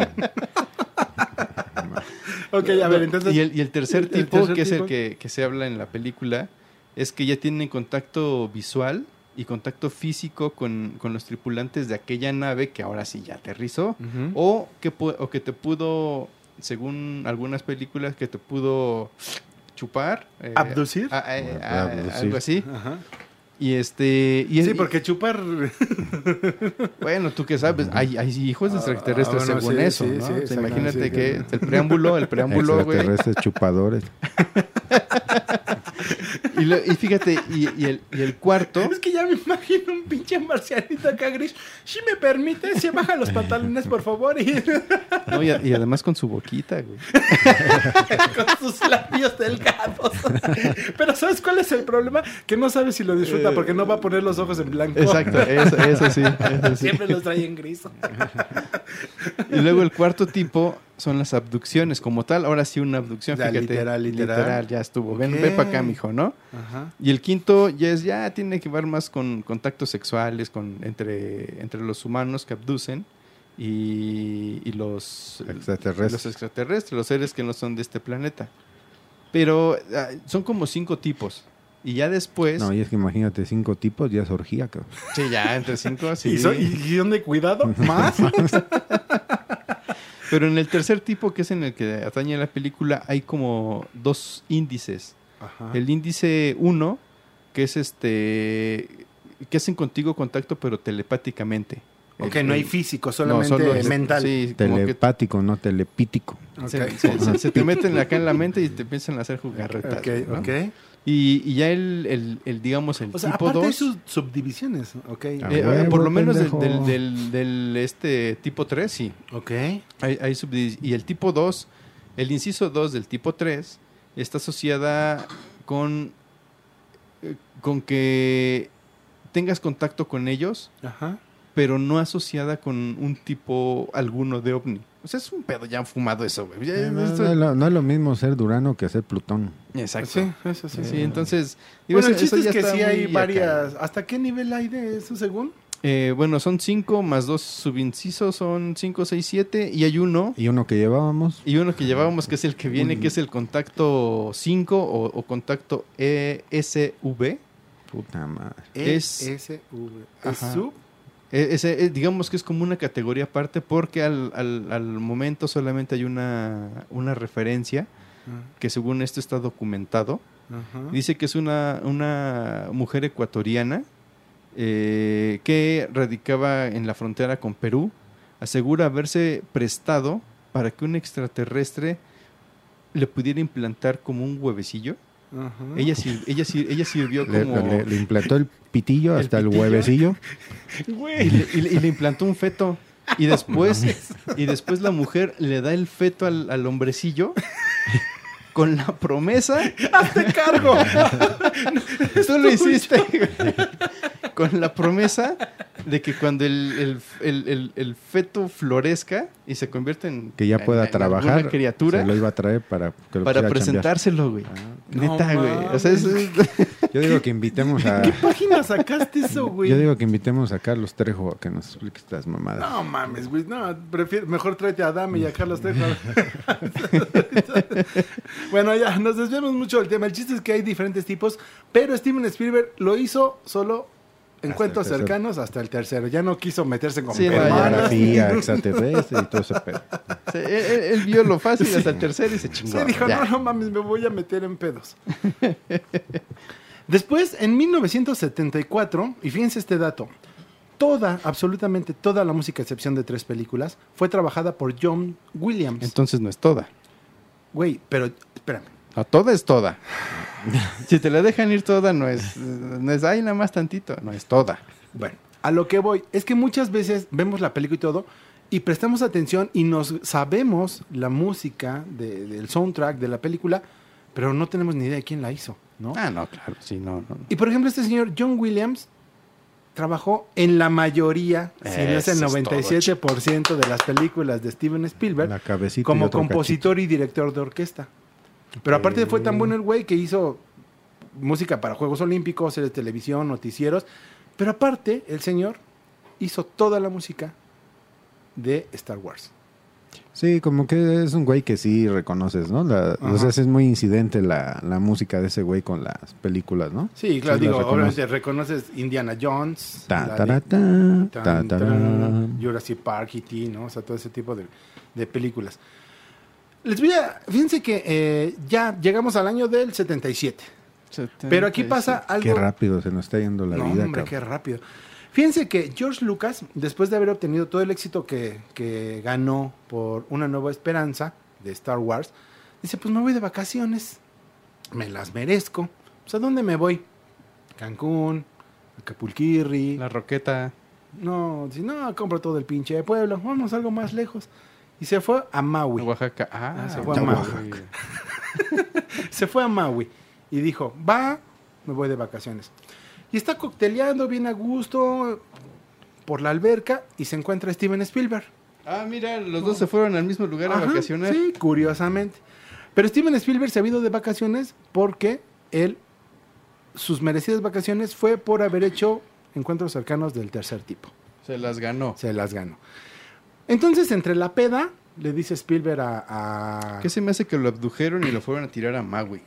ok, a ver, entonces. Y el, y el tercer el tipo, tercer que es el que, que se habla en la película, es que ya tienen contacto visual y contacto físico con, con los tripulantes de aquella nave que ahora sí ya aterrizó. Ujú. O que, o que te pudo, según algunas películas, que te pudo chupar. eh, ¿Abducir? a- a- a- Abducir. algo así. Ajá. Y este... Y Sí, porque chupar. Bueno, tú qué sabes, hay, hay hijos de extraterrestres Ah, bueno, según sí, eso, sí, ¿no? sí, O sea, exacto, imagínate sí, que el preámbulo, el preámbulo, güey. Extraterrestres chupadores. Y, lo- y fíjate, y, y el, y el cuarto, Es que ya me imagino un pinche marcianito acá gris. Si me permite, se baja los pantalones, por favor. Y no, y, además con su boquita, güey. con sus labios delgados. Pero ¿sabes cuál es el problema? Que no sabe si lo disfruta porque no va a poner los ojos en blanco. Exacto, eso, eso sí, eso sí. Siempre los trae en gris. Y luego el cuarto tipo son las abducciones, como tal, ahora sí una abducción, Ya, fíjate. literal, literal. ya estuvo. Ven, ven para acá, mijo, ¿no? Ajá. Y el quinto ya es, ya tiene que ver más con contactos sexuales con, entre, entre los humanos que abducen y, y los Extraterrestres. los extraterrestres, los seres que no son de este planeta. Pero ah, son como cinco tipos. Y ya después. No, y es que imagínate, cinco tipos, ya es orgía, cabrón. sí, ya entre cinco, sí. ¿Y, so- y guion de cuidado? ¿Más? Pero en el tercer tipo, que es en el que atañe la película, hay como dos índices. Ajá. El índice 1, que es este. que hacen contigo contacto, pero telepáticamente. Ok, El- no hay físico, no, solamente solo mental. Sí, como que Telepático, no telepítico. Se, se- se- se te meten acá en la mente y te empiezan a hacer jugarretas. Ok, ¿no? ok. Y, y ya el, el, el, digamos, el O sea, tipo aparte hay 2. sus subdivisiones. Ok. Ah, eh, huevo, por lo menos del, del, del, del, este tipo 3, sí. Ok. Hay, hay y el tipo 2, el inciso 2 del tipo 3, está asociada con, eh, con que tengas contacto con ellos, Ajá. pero no asociada con un tipo alguno de ovni. O sea, es un pedo ya fumado eso, güey. Ya- Eh, no, esto- no es lo, no es lo mismo ser Durano que ser Plutón. Exacto. Sí, eso sí. Sí, entonces... digo, Bueno, el chiste ya es que sí hay varias. acá. ¿Hasta qué nivel hay de eso según? Eh, bueno, son cinco más dos subincisos, son cinco, seis, siete. Y hay uno, Y uno que llevábamos. y uno que llevábamos que es el que viene, que es el contacto 5 o, o contacto ESV. Puta madre. Es- ESV. Ajá. ¿Es sub? E- ese, eh, digamos que es como una categoría aparte porque al, al- al momento solamente hay una, una referencia que según esto está documentado. Dice que es una, una mujer ecuatoriana eh, que radicaba en la frontera con Perú. Asegura haberse prestado para que un extraterrestre le pudiera implantar como un huevecillo. Ella, sir- ella, sir- ella sirvió como... le- le implantó el pitillo ¿El hasta el, pitillo? huevecillo. y, le, y le- y le implantó un feto. Y después, y después la mujer le da el feto al, al hombrecillo con la promesa. ¡Hazte cargo! Tú lo hiciste. güey. Con la promesa de que cuando el, el- el- el- el feto florezca y se convierta en. Que ya pueda en trabajar. alguna criatura. Se lo iba a traer para que lo Para presentárselo, güey. No Neta, güey. O sea, es- Yo digo que invitemos a. ¿Qué página sacaste eso, güey? Yo digo que invitemos a Carlos Trejo a que nos explique estas mamadas. No mames, güey. No, prefiero, mejor tráete a Dame y a Carlos Trejo. bueno, ya, nos desviamos mucho del tema. El chiste es que hay diferentes tipos, pero Steven Spielberg lo hizo solo en Hasta cuentos el tercero. cercanos hasta el tercero. Ya no quiso meterse con Sí. Pornografía, extraterrestre y todo ese pedo. Sí, él, vio lo fácil hasta el tercero y se chingó. Sí, dijo, ya. no, no mames, me voy a meter en pedos. Después, en 1974, y fíjense este dato, toda, absolutamente toda la música, a excepción de tres películas, fue trabajada por John Williams. Entonces no es toda. Güey, pero espérame. No, toda es toda. si te la dejan ir toda, no es, no es ahí nada más tantito, no es toda. Bueno, a lo que voy es que muchas veces vemos la película y todo y prestamos atención y nos sabemos la música de- del soundtrack de la película, pero no tenemos ni idea de quién la hizo, ¿no? Ah, no, claro, sí, no, no. Y por ejemplo, este señor John Williams trabajó en la mayoría, si no es el Eso es todo, 97% de las películas de Steven Spielberg, La como compositor y director de orquesta. Pero aparte fue tan bueno el güey que hizo música para Juegos Olímpicos, series de televisión, noticieros. Pero aparte, el señor hizo toda la música de Star Wars. Sí, como que es un güey que sí reconoces, ¿no? La- o sea, es muy incidente la, la música de ese güey con las películas, ¿no? Sí, claro, Sí, digo, obviamente reconoces Indiana Jones, Ta, ta, ta. Jurassic Park, E.T., ¿no? O sea, todo ese tipo de, de películas. Les voy a... Fíjense que eh, ya llegamos al año del 77. Pero aquí pasa algo... Qué rápido se nos está yendo la no, vida, hombre, cabrón. qué rápido. Fíjense que George Lucas, después de haber obtenido todo el éxito que, que ganó por Una Nueva Esperanza de Star Wars, dice, pues me voy de vacaciones, me las merezco. Pues ¿a dónde me voy? Cancún, Acapulquirri. La roqueta. No, si no, compro todo el pinche pueblo, vamos algo más lejos. Y se fue a Maui. Oaxaca. Ah, Ah, se fue a Maui. se fue a Maui y dijo, va, me voy de vacaciones. Y está cocteleando bien a gusto por la alberca y se encuentra Steven Spielberg. Ah, mira, los dos se fueron al mismo lugar a Ajá, vacacionar. Sí, curiosamente. Pero Steven Spielberg se ha ido de vacaciones porque él, sus merecidas vacaciones fue por haber hecho encuentros cercanos del tercer tipo. Se las ganó. Se las ganó. Entonces, entre la peda, le dice Spielberg a... a ¿Qué se me hace que lo abdujeron y lo fueron a tirar a Maui?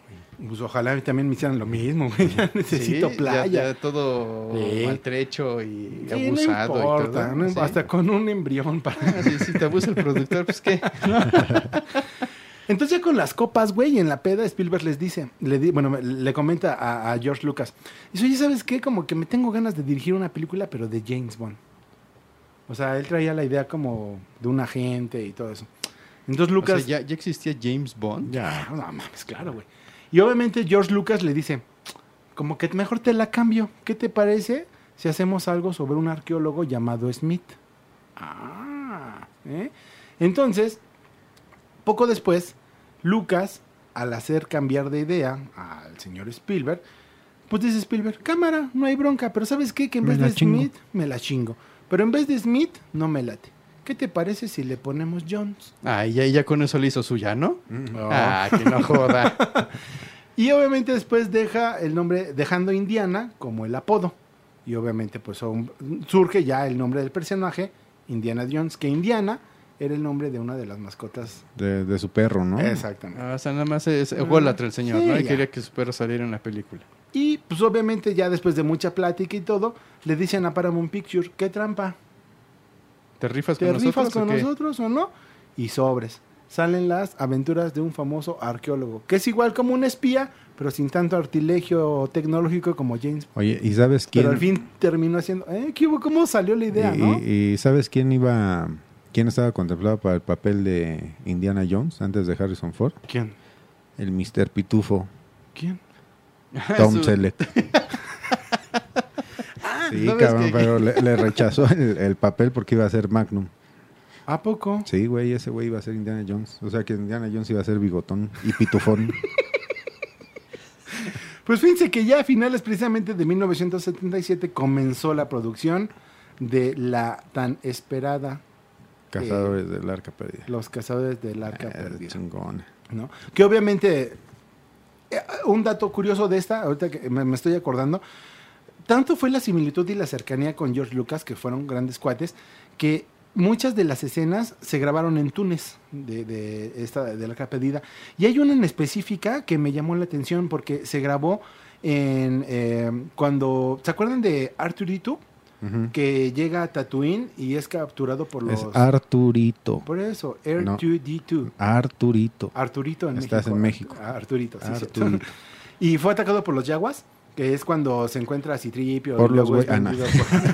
pues ojalá también me hicieran lo mismo, güey. Ya necesito Sí, playa. Ya, ya todo Sí. maltrecho y Sí, abusado. no y todo. no hasta con un embrión para... Ah, si te abusa el productor, pues qué. Entonces ya con las copas, güey, en la peda Spielberg les dice, le di- bueno, le comenta a, a George Lucas, dice, oye, ¿sabes qué? Como que me tengo ganas de dirigir una película, pero de James Bond. O sea, él traía la idea como de un agente y todo eso. Entonces O Lucas... sea, ya, ya existía James Bond. Ya, no mames, claro, güey. Y obviamente George Lucas le dice, como que mejor te la cambio. ¿Qué te parece si hacemos algo sobre un arqueólogo llamado Smith? Ah, ¿eh? Entonces, poco después, Lucas, al hacer cambiar de idea al señor Spielberg, pues dice Spielberg, cámara, no hay bronca, pero ¿sabes qué? Que en Me vez de chingo. Smith, me la chingo. Pero en vez de Smith, no me late. ¿Qué te parece si le ponemos Jones? Ah, y ya, ya con eso le hizo suya, ¿no? Mm. Ah, que no joda. Y obviamente después deja el nombre, dejando Indiana como el apodo. y obviamente pues surge ya el nombre del personaje, Indiana Jones, que Indiana era el nombre de una de las mascotas. De, de su perro, ¿no? Exactamente. Ah, o sea, nada más es ególatra el señor, Sí, ¿no? Y ya. quería que su perro saliera en la película. Y pues obviamente ya después de mucha plática y todo, le dicen a Paramount Picture, ¿qué trampa? ¿Te rifas ¿Te con rifas nosotros con o nosotros o no? Y sobres. Salen las aventuras de un famoso arqueólogo, que es igual como un espía, pero sin tanto artilegio tecnológico como James. Oye, ¿y sabes quién? Pero al fin terminó haciendo... ¿Eh? ¿Cómo salió la idea, y, no? y- y sabes quién iba, quién estaba contemplado para el papel de Indiana Jones antes de Harrison Ford? ¿Quién? El Mr. Pitufo, ¿Quién? Tom Su- Selleck. sí, ¿sabes cabrón, pero le, le rechazó el, el papel porque iba a ser Magnum. ¿A poco? Sí, güey, ese güey iba a ser Indiana Jones. O sea que Indiana Jones iba a ser bigotón y pitufón. Pues fíjense que ya a finales precisamente de 1977 comenzó la producción de la tan esperada Cazadores del arca perdida. Los Cazadores del Arca Eh, Perdida. chingón. ¿no? Que obviamente, eh, un dato curioso de esta, ahorita que me, estoy acordando, tanto fue la similitud y la cercanía con George Lucas, que fueron grandes cuates, que muchas de las escenas se grabaron en Túnez, de, de esta, de la pedida. Y hay una en específica que me llamó la atención porque se grabó en eh, cuando, ¿se acuerdan de Que llega a Tatooine y es capturado por los... Es Arturito. por eso, No. R2D2. Arturito. Arturito en Estás México. en México. Ah, Arturito, sí. Arturito. Y fue atacado por los Yaguas, que es cuando se encuentra a Citripio Por y los güey- ah,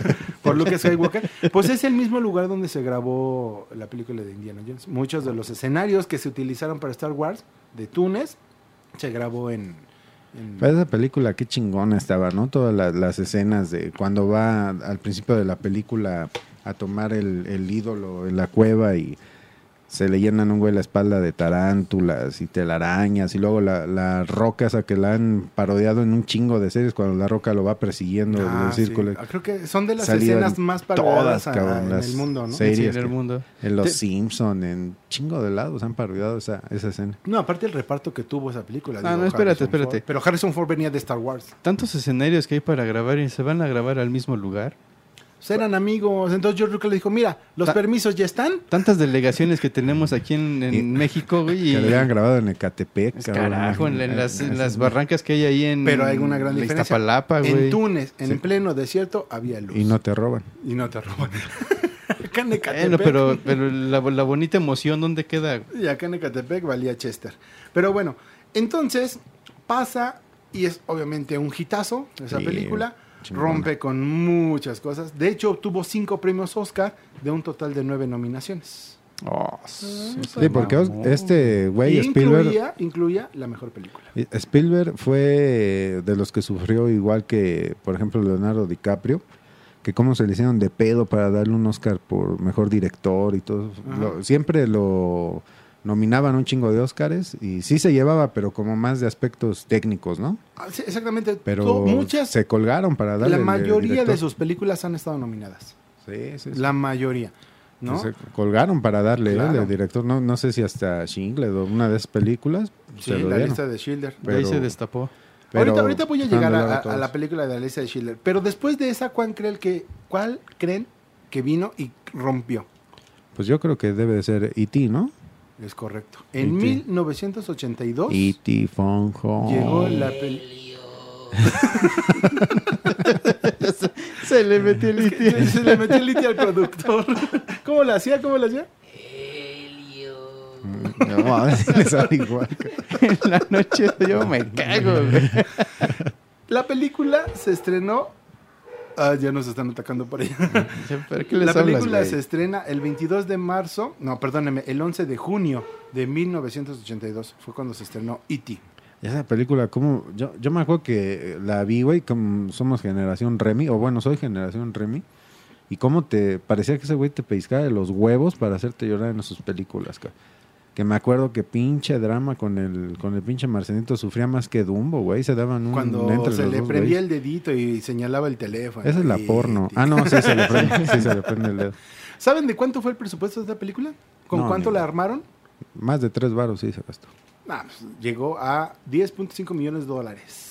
por, por Luke Skywalker. Pues es el mismo lugar donde se grabó la película de Indiana Jones. Muchos de los escenarios que se utilizaron para Star Wars de Túnez se grabó en... en- Pero esa película, qué chingona estaba, ¿no? Todas la- las escenas de cuando va al principio de la película a tomar el ídolo en la cueva y se le llenan un güey la espalda de tarántulas y telarañas y luego la, la roca esa que la han parodiado en un chingo de series cuando la roca lo va persiguiendo Ah, en el círculo. sí. Ah, Creo que son de las Salieron escenas más todas, parodiadas cabrón, en el mundo, ¿no? series. Sí, en el que- mundo. En Los Te- Simpson, en chingo de lados han parodiado esa, esa escena. No, aparte el reparto que tuvo esa película. Ah, digo, no, espérate, Harrison espérate. Ford. Pero Harrison Ford venía de Star Wars. Tantos escenarios que hay para grabar y se van a grabar al mismo lugar. Eran amigos. Entonces George Lucas le dijo, mira, los Ta- permisos ya están. Tantas delegaciones que tenemos aquí en, en Y- México, güey. Y, Que lo habían grabado en Ecatepec. Carajo, en, en las, en imagínate. las barrancas que hay ahí en Pero hay una gran la diferencia. Iztapalapa, güey. En Túnez, en Sí. pleno desierto, había luz. Y no te roban. Y no te roban. acá en Ecatepec. Bueno, pero, pero la, la bonita emoción, ¿dónde queda? Y acá en Ecatepec valía Chester. Pero bueno, entonces pasa y es obviamente un hitazo esa Sí, película. Chingona. Rompe con muchas cosas. De hecho, obtuvo cinco premios Oscar de un total de nueve nominaciones. Oh, Sí, porque este güey, Spielberg, incluía, incluía la mejor película. Spielberg fue de los que sufrió igual que, por ejemplo, Leonardo DiCaprio, que cómo se le hicieron de pedo para darle un Oscar por mejor director y todo. Lo- siempre lo nominaban un chingo de Oscars y sí se llevaba, pero como más de aspectos técnicos, ¿no? Ah, sí, exactamente. Pero muchas, se colgaron para darle la mayoría de sus películas han estado nominadas. Sí, sí, sí. La mayoría. ¿no? Se colgaron para darle el Claro. director. No, no sé si hasta Schindler o una de esas películas Sí, se lo la dieron. lista de Schindler. De ahí pero- se destapó. Pero ahorita, ahorita voy a llegar a, la película de la lista de Schindler. Pero después de esa, ¿cuál creen que, cuál creen que vino y rompió? Pues yo creo que debe de ser E.T., ¿no? Es correcto. En E.T.. 1982 E.T. Phone Home. llegó la película. Se le metió el Se le metió el litio al productor. ¿Cómo la hacía? ¿Cómo la hacía? No, mames, le sale igual. en la noche. Yo me cago, güey. La película se estrenó. Ah, ya nos están atacando por allá. ¿Pero qué les La hablas, película güey? se estrena el 22 de marzo, no, perdóneme, el 11 de junio de 1982. Fue cuando se estrenó E.T. Esa película, como yo, yo me acuerdo que la vi, güey, como somos generación Remy, o bueno, soy generación Remy, y cómo te parecía que ese güey te pescaba de los huevos para hacerte llorar en sus películas. Que me acuerdo que pinche drama con el con el pinche Marcenito sufría más que Dumbo, güey, se daban un Cuando entre se los le dos, prendía güey. el dedito y señalaba el teléfono. Esa es la Y- porno. Ah, no, sí se le prende, sí se le prende el dedo. ¿Saben de cuánto fue el presupuesto de esta película? ¿Con No, cuánto la armaron? Más de tres varos sí se gastó. Ah, pues, llegó a 10.5 millones de dólares.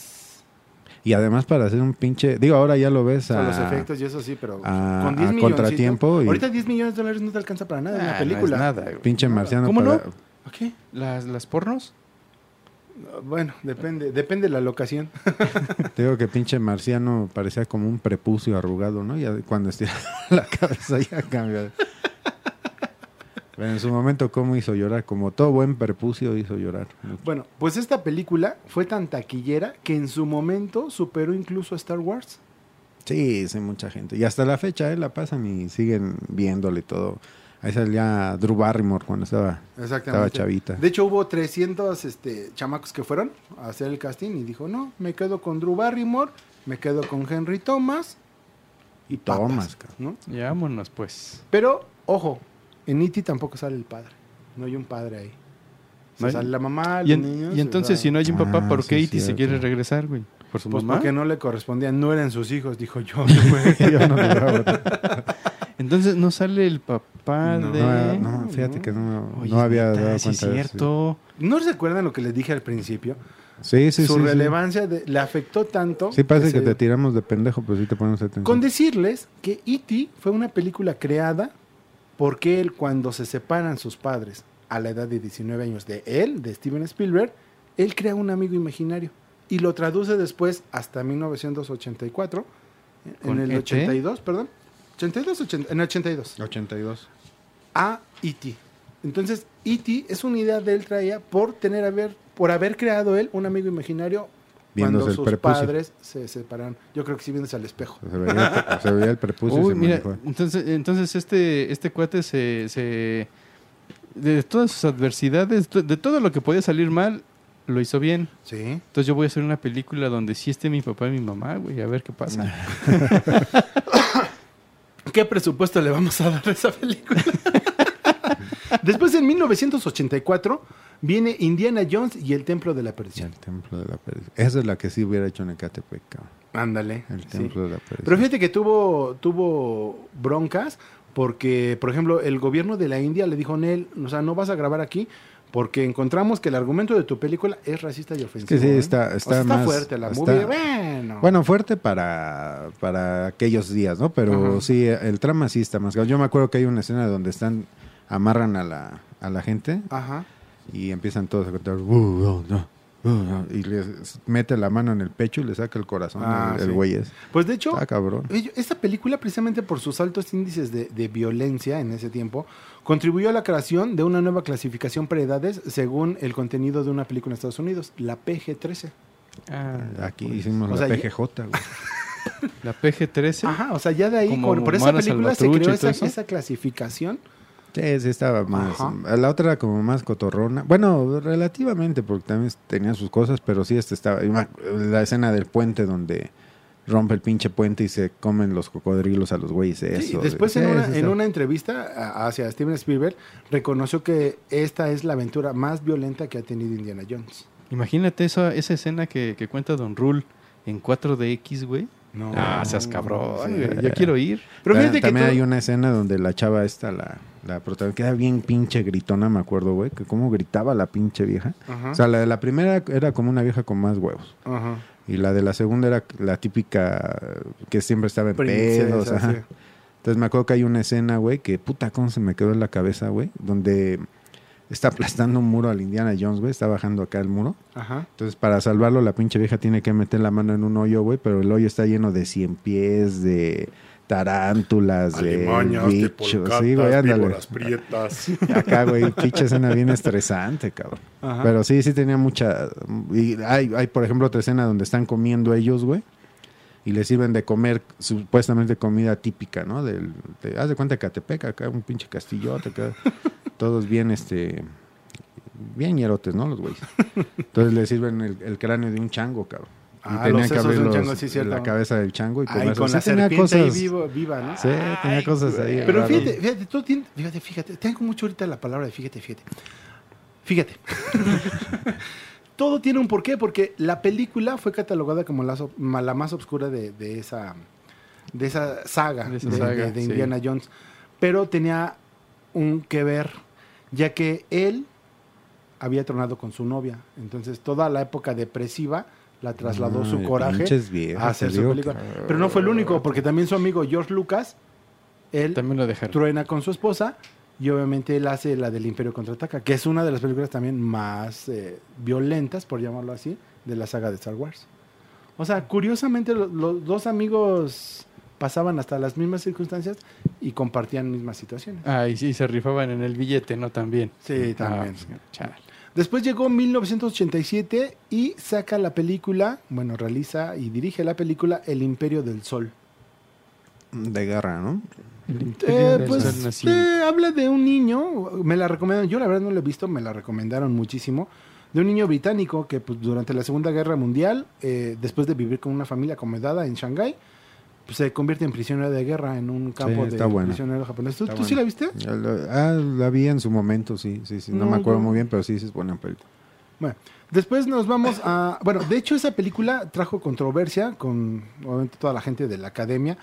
Y además para hacer un pinche... Digo, ahora ya lo ves Con a... los efectos y eso sí, pero a- con 10 a contratiempo y- Ahorita 10 millones de dólares no te alcanza para nada en Ah, una no película. es nada. Pinche marciano. ¿Cómo no? para- Ok. ¿Las, ¿Las pornos? Bueno, depende, depende de la locación. Te digo que pinche marciano parecía como un prepucio arrugado, ¿no? Ya cuando estira la cabeza ya cambia. Pero en su momento, ¿cómo hizo llorar? Como todo buen prepucio hizo llorar. Bueno, pues esta película fue tan taquillera que en su momento superó incluso a Star Wars. Sí, sí, mucha gente. Y hasta la fecha, ¿eh? La pasan y siguen viéndole todo. Ahí salía Drew Barrymore cuando estaba, estaba chavita. De hecho, hubo 300 este, chamacos que fueron a hacer el casting y dijo, no, me quedo con Drew Barrymore, me quedo con Henry Thomas y papas", Thomas. ¿no? Ya vámonos, pues. Pero, ojo, en E.T. tampoco sale el padre. No hay un padre ahí. O sea, No hay- sale la mamá, los Y, en- niños. y entonces, si no hay un papá, Ah, ¿por qué sí, Iti se cierto. quiere regresar, güey? ¿Por su Pues mamá? porque no le correspondían, no eran sus hijos, dijo yo. No. Entonces no sale el papá No, de... No, no, fíjate que no, Oye, no había neta, dado es cuenta de eso. cierto. ¿No recuerdan lo que les dije al principio? Sí, sí, sí. Su sí, sí. relevancia de- le afectó tanto. Sí, parece que se- te tiramos de pendejo, pero sí te ponemos atención. Con decirles que E.T. fue una película creada porque él, cuando se separan sus padres a la edad de 19 años de él, de Steven Spielberg, él crea un amigo imaginario y lo traduce después hasta 1984, en ¿Con el E.T.? 82, perdón, 82, 80, en el 82, 82. a E.T. Entonces, E.T. es una idea de él traía por tener haber, por haber creado él un amigo imaginario cuando sus prepucio. padres se separaron. Yo creo que sí viéndose al espejo. Se veía, el- se veía el prepucio y Uy, se mira, entonces, entonces este, este cuate se, se... De todas sus adversidades, de todo lo que podía salir mal, lo hizo bien. Sí. Entonces yo voy a hacer una película donde sí esté mi papá y mi mamá, güey, a ver qué pasa. ¿Qué presupuesto le vamos a dar a esa película? Después, en 1984, viene Indiana Jones y el Templo de la Perdición. El templo de la perdición. Esa es la que sí hubiera hecho en Ecatepec. Ándale. El sí. templo de la perdición. Pero fíjate que tuvo, tuvo broncas porque, por ejemplo, el gobierno de la India le dijo a él, o sea, no vas a grabar aquí porque encontramos que el argumento de tu película es racista y ofensivo. que sí, ¿eh? está- O sea, está más- fuerte la está- movie. Bueno. Bueno, fuerte para, para aquellos días, ¿no? Pero sí, el trama sí está más... Yo me acuerdo que hay una escena donde están... Amarran a la, a la gente Ajá. Y empiezan todos a contar... "Uh, no, uh, no", y les mete la mano en el pecho y le saca el corazón Ah, el, el sí. güey ese. Pues de hecho, cabrón. Esta película, precisamente por sus altos índices de, de violencia en ese tiempo, contribuyó a la creación de una nueva clasificación por edades según el contenido de una película en Estados Unidos, la PG-13. Ah, Aquí pues, hicimos O la sea, PGJ, güey. La PG-13. Ajá, o sea, ya de ahí, con- por esa película se creó esa, esa clasificación. Sí, sí estaba más. Ajá. La otra era como más cotorrona. Bueno, relativamente, porque también tenía sus cosas, pero sí, este estaba. ac- La escena del puente donde rompe el pinche puente y se comen los cocodrilos a los güeyes. Sí, Eso. después Sí, en, una, en una entrevista hacia Steven Spielberg reconoció que esta es la aventura más violenta que ha tenido Indiana Jones. Imagínate esa, esa escena que, que cuenta Don Rule en 4DX, güey. No, Ah, seas cabrón, sí. Yo quiero ir. Pero fíjate que también todo- hay una escena donde la chava esta, la, la protagonista, queda bien pinche gritona, me acuerdo, güey, que cómo gritaba la pinche vieja. Ajá, O sea, la de la primera era como una vieja con más huevos. ajá. Y la de la segunda era la típica que siempre estaba en Princesa, pedos. ajá. sí. Entonces me acuerdo que hay una escena, güey, que puta, cómo se me quedó en la cabeza, güey, donde está aplastando un muro al Indiana Jones, güey, está bajando acá el muro. Ajá. Entonces, para salvarlo, la pinche vieja tiene que meter la mano en un hoyo, güey, pero el hoyo está lleno de cien pies, de tarántulas, Alimañas, de bichos. Sí, güey, ándale. prietas. Acá, güey, pinche escena bien estresante, cabrón. Ajá. Pero sí, sí tenía mucha... Y hay, hay, por ejemplo, otra escena donde están comiendo ellos, güey. Y les sirven de comer supuestamente comida típica, ¿no? Del, de- haz de cuenta Catepec, acá un pinche castillote, acá. todos bien, este... Bien hierotes, ¿no? Los güeyes. Entonces les sirven el, el cráneo de un chango, cabrón. Ah, tenían los que abrir los- chango, sí, la cabeza del chango y Ay, comerse. con Sí la tenía ahí cosas- vivo- viva, ¿no? Sí, tenía cosas ahí. Pero raras. fíjate, fíjate, tú tienes, fíjate, fíjate, tengo mucho ahorita la palabra de fíjate, fíjate. Fíjate. Todo tiene un porqué, porque la película fue catalogada como la, más oscura de, de esa, de esa saga De esa de, saga, de- de sí. Indiana Jones. Pero tenía un que ver, ya que él había tronado con su novia. Entonces, toda la época depresiva la trasladó su coraje a hacer su película. Pero no fue el único, porque también su amigo George Lucas, él También lo dejaron. truena con su esposa y obviamente él hace la del Imperio Contraataca, que es una de las películas también más eh, violentas, por llamarlo así, de la saga de Star Wars. O sea, curiosamente lo- los dos amigos pasaban hasta las mismas circunstancias y compartían mismas situaciones. Ah, y sí, se rifaban en el billete, ¿no? También. Sí, también. Ah, pues, chale. Después llegó 1987 y saca la película, bueno, realiza y dirige la película El Imperio del Sol. De guerra, ¿no? El Eh, imperio del pues eh, habla de un niño, me la recomendaron, yo la verdad no la he visto, me la recomendaron muchísimo, de un niño británico que pues, durante la Segunda Guerra Mundial, eh, después de vivir con una familia acomodada en Shanghái, pues, se convierte en prisionero de guerra en un campo de está buena. prisionero japonés. ¿Tú, sí la viste? Ah, la vi en su momento, sí, sí, sí. No, No, me acuerdo muy bien, pero sí, sí es buena película. Bueno, después nos vamos a... Bueno, de hecho esa película trajo controversia con obviamente toda la gente de la academia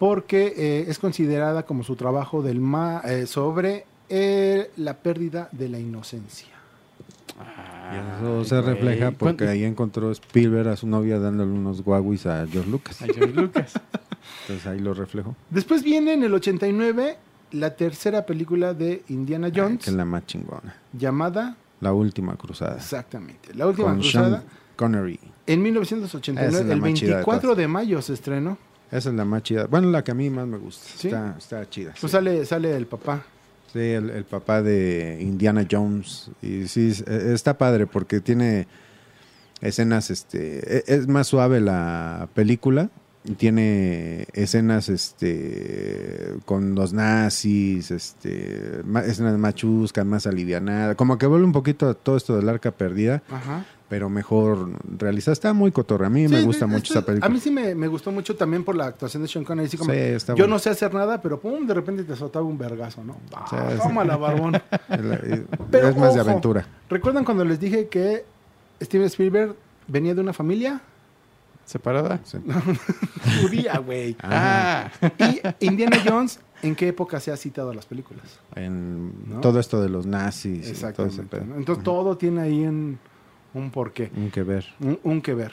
porque eh, es considerada como su trabajo del ma eh, sobre eh, la pérdida de la inocencia. Y eso se refleja porque ¿Cuánto- ahí encontró Spielberg a su novia dándole unos guaguis a George Lucas. A George Lucas. Entonces ahí lo reflejó. Después viene en el 89 la tercera película de Indiana Ay, Jones que es la más chingona. llamada La última cruzada. exactamente La Última Con Cruzada. Sean Connery. En Esa 1989, es la el más chida de 24 de mayo se estrenó. Esa es la más chida. Bueno, la que a mí más me gusta. ¿Sí? Está, está chida. Pues sí. sale, sale el papá. Sí, el, el papá de Indiana Jones. Y sí, eh, está padre porque tiene escenas, este, e- es más suave la película. Tiene escenas, este, con los nazis, este, escenas más chuscas, más alivianadas. Como que vuelve un poquito a todo esto del arca perdida, Ajá. Pero mejor realizada. Está muy cotorra. A mí me Sí, gusta mucho esa película. A mí sí me, me gustó mucho también por la actuación de Sean Connery. así como, Sí, está yo bueno. no sé hacer nada, pero pum, de repente te soltaba un vergazo, ¿no? Ah, Sí, sí. tómala, barbón. Pero es más de aventura. ¿Recuerdan cuando les dije que Steven Spielberg venía de una familia ¿Separada? Sí. judía, güey? Ah, Y Indiana Jones, ¿en qué época se ha citado las películas? En ¿No? todo esto de los nazis. y todo ese Exactamente. Entonces todo tiene ahí un, un porqué. Un que ver. un, un que ver.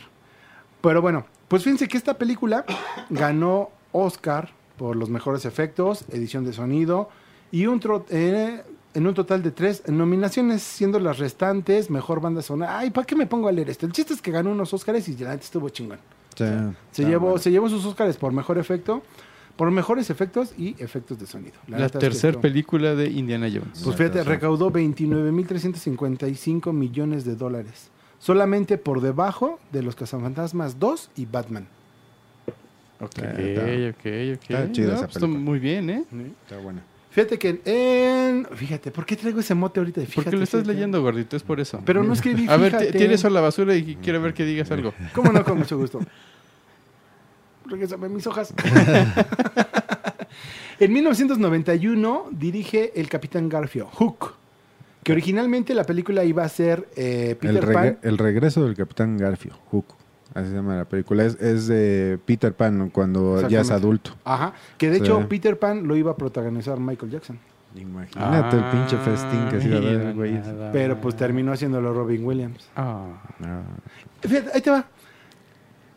Pero bueno, pues fíjense que esta película ganó Oscar por los mejores efectos, edición de sonido y un tro- eh, en un total de tres nominaciones, siendo las restantes mejor banda sonora. Ay, ¿para qué me pongo a leer esto? El chiste es que ganó unos Oscars y la estuvo chingón. Sí, Se llevó, bueno. se llevó sus Oscars por mejor efecto, por mejores efectos y efectos de sonido. la es que tercera película de Indiana Jones. Pues fíjate, recaudó 29.355 millones de dólares. Solamente por debajo de los Cazafantasmas 2 y Batman. Ok, Está- ok, ok. está chida No, esa pues, muy bien, ¿eh? Está buena. Fíjate que en... Fíjate, ¿por qué traigo ese mote ahorita? de Porque fíjate, lo estás fíjate? leyendo, gordito, es por eso. Pero no escribí, A ver, fíjate. t- tira eso a la basura y quiero ver que digas algo. ¿Cómo no? Con mucho gusto. Regrésame mis hojas. en 1991 dirige El Capitán Garfio, Hook. Que originalmente la película iba a ser eh, Peter El, Pan. el regreso del Capitán Garfio, Hook. Así se llama la película. Es, es de Peter Pan cuando ya es adulto. Ajá. Que de Sí. hecho Peter Pan lo iba a protagonizar Michael Jackson. Imagínate el pinche festín que se iba a dar mira el güey. Pero pues terminó haciéndolo Robin Williams. Ah. Ah, Fíjate, ahí te va.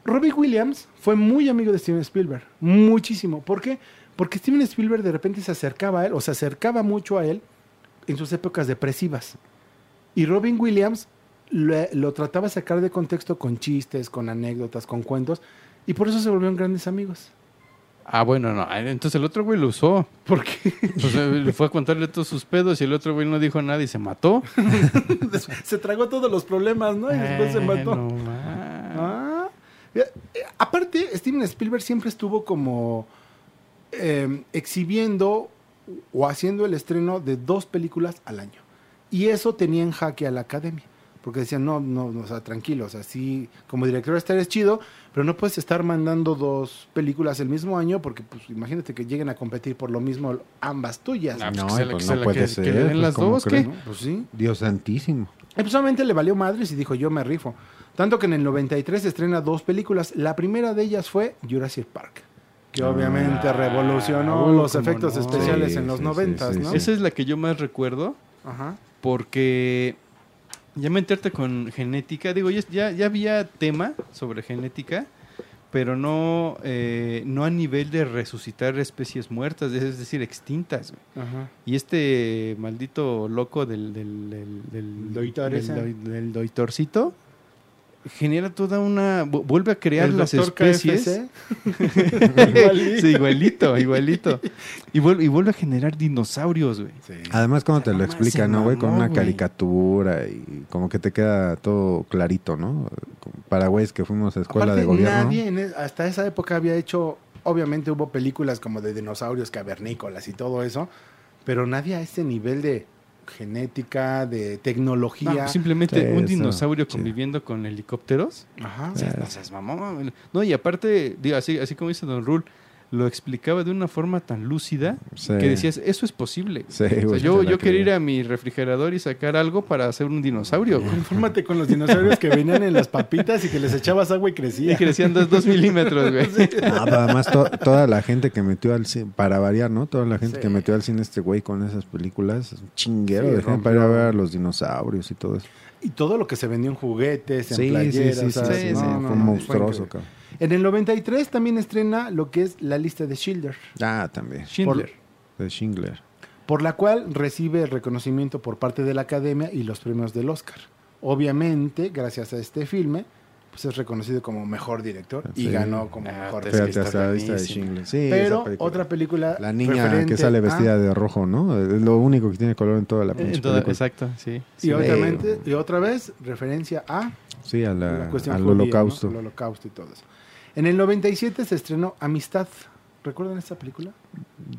Robin Williams fue muy amigo de Steven Spielberg. Muchísimo. ¿Por qué? Porque Steven Spielberg de repente se acercaba a él, o se acercaba mucho a él en sus épocas depresivas. Y Robin Williams lo trataba de sacar de contexto con chistes, con anécdotas, con cuentos. Y por eso se volvieron grandes amigos. Ah, bueno, no. Entonces el otro güey lo usó. ¿Por qué? Pues fue a contarle todos sus pedos y el otro güey no dijo nada y se mató. se tragó todos los problemas, ¿no? Y después se mató. Eh, no más. Eh, eh, aparte, Steven Spielberg siempre estuvo como eh, exhibiendo o haciendo el estreno de dos películas al año. Y eso tenía en jaque a la academia. Porque decían, no, no, no, o sea, tranquilo, o sea, sí, como director estar es chido, pero no puedes estar mandando dos películas el mismo año porque, pues, imagínate que lleguen a competir por lo mismo ambas tuyas. Ah, pues No, pues que no puede que- ser, que den pues, las ¿cómo dos, crees? ¿qué? ¿no? Pues sí. Dios santísimo. Y pues solamente le valió madres y dijo, yo me rifo. Tanto que en el 93 estrena dos películas. La primera de ellas fue Jurassic Park, que obviamente revolucionó uh, los efectos no. especiales Sí, en los sí, 90, sí, sí, ¿no? Esa es la que yo más recuerdo Ajá. porque ya meterte con genética, digo, ya, ya había tema sobre genética, pero no, eh, no a nivel de resucitar especies muertas, es decir, extintas. Ajá. Y este maldito loco del, del, del, del, Doitor del doitorcito genera toda una... vu- Vuelve a crear El las especies. Sí, igualito, igualito. Y vuelve, y vuelve a generar dinosaurios, güey. Sí. Además, cuando te lo explican, se ¿no, güey? Con una caricatura y como que te queda todo clarito, ¿no? Como Para güeyes que fuimos a escuela Aparte, de gobierno. nadie en hasta esa época había hecho, obviamente hubo películas como de dinosaurios cavernícolas y todo eso, pero nadie a este nivel de genética, de tecnología. No, simplemente Sí, un dinosaurio sí. conviviendo con helicópteros. Ajá. O sea, no seas mamón. No, y aparte, digo, así, así como dice Don Rule, lo explicaba de una forma tan lúcida Sí. que decías, eso es posible. Sí, O sea, yo yo quería ir a mi refrigerador y sacar algo para hacer un dinosaurio. güey. Infórmate con los dinosaurios que venían en las papitas y que les echabas agua y crecía. Y crecían dos, dos milímetros, güey. Ah, pero además to- toda la gente que metió al cine, para variar, ¿no? Toda la gente Sí. que metió al cine este güey con esas películas, es un chinguero Sí, de gente para ir a ver a los dinosaurios y todo eso. Y todo lo que se vendió en juguetes, en Sí, sí, playeras. sí, o sí, sea, sí, no, sí, no, fue no, un monstruoso, cabrón. En el 93 también estrena lo que es la lista de Schindler, Ah, también. Schindler. De Schindler. por la cual recibe el reconocimiento por parte de la Academia y los premios del Oscar. Obviamente, gracias a este filme, pues es reconocido como mejor director y ganó como Ah, mejor Fíjate, hasta la lista de. Schindler. Sí, Pero película. otra película. La niña que sale a- vestida de rojo, ¿no? Es lo único que tiene color en toda la toda- película. exacto, sí. Y, Sí. obviamente- y otra vez, referencia a Sí, a la la, cuestión al judía, ¿no? holocausto. El holocausto y todo eso. En el 97 se estrenó Amistad. ¿Recuerdan esta película?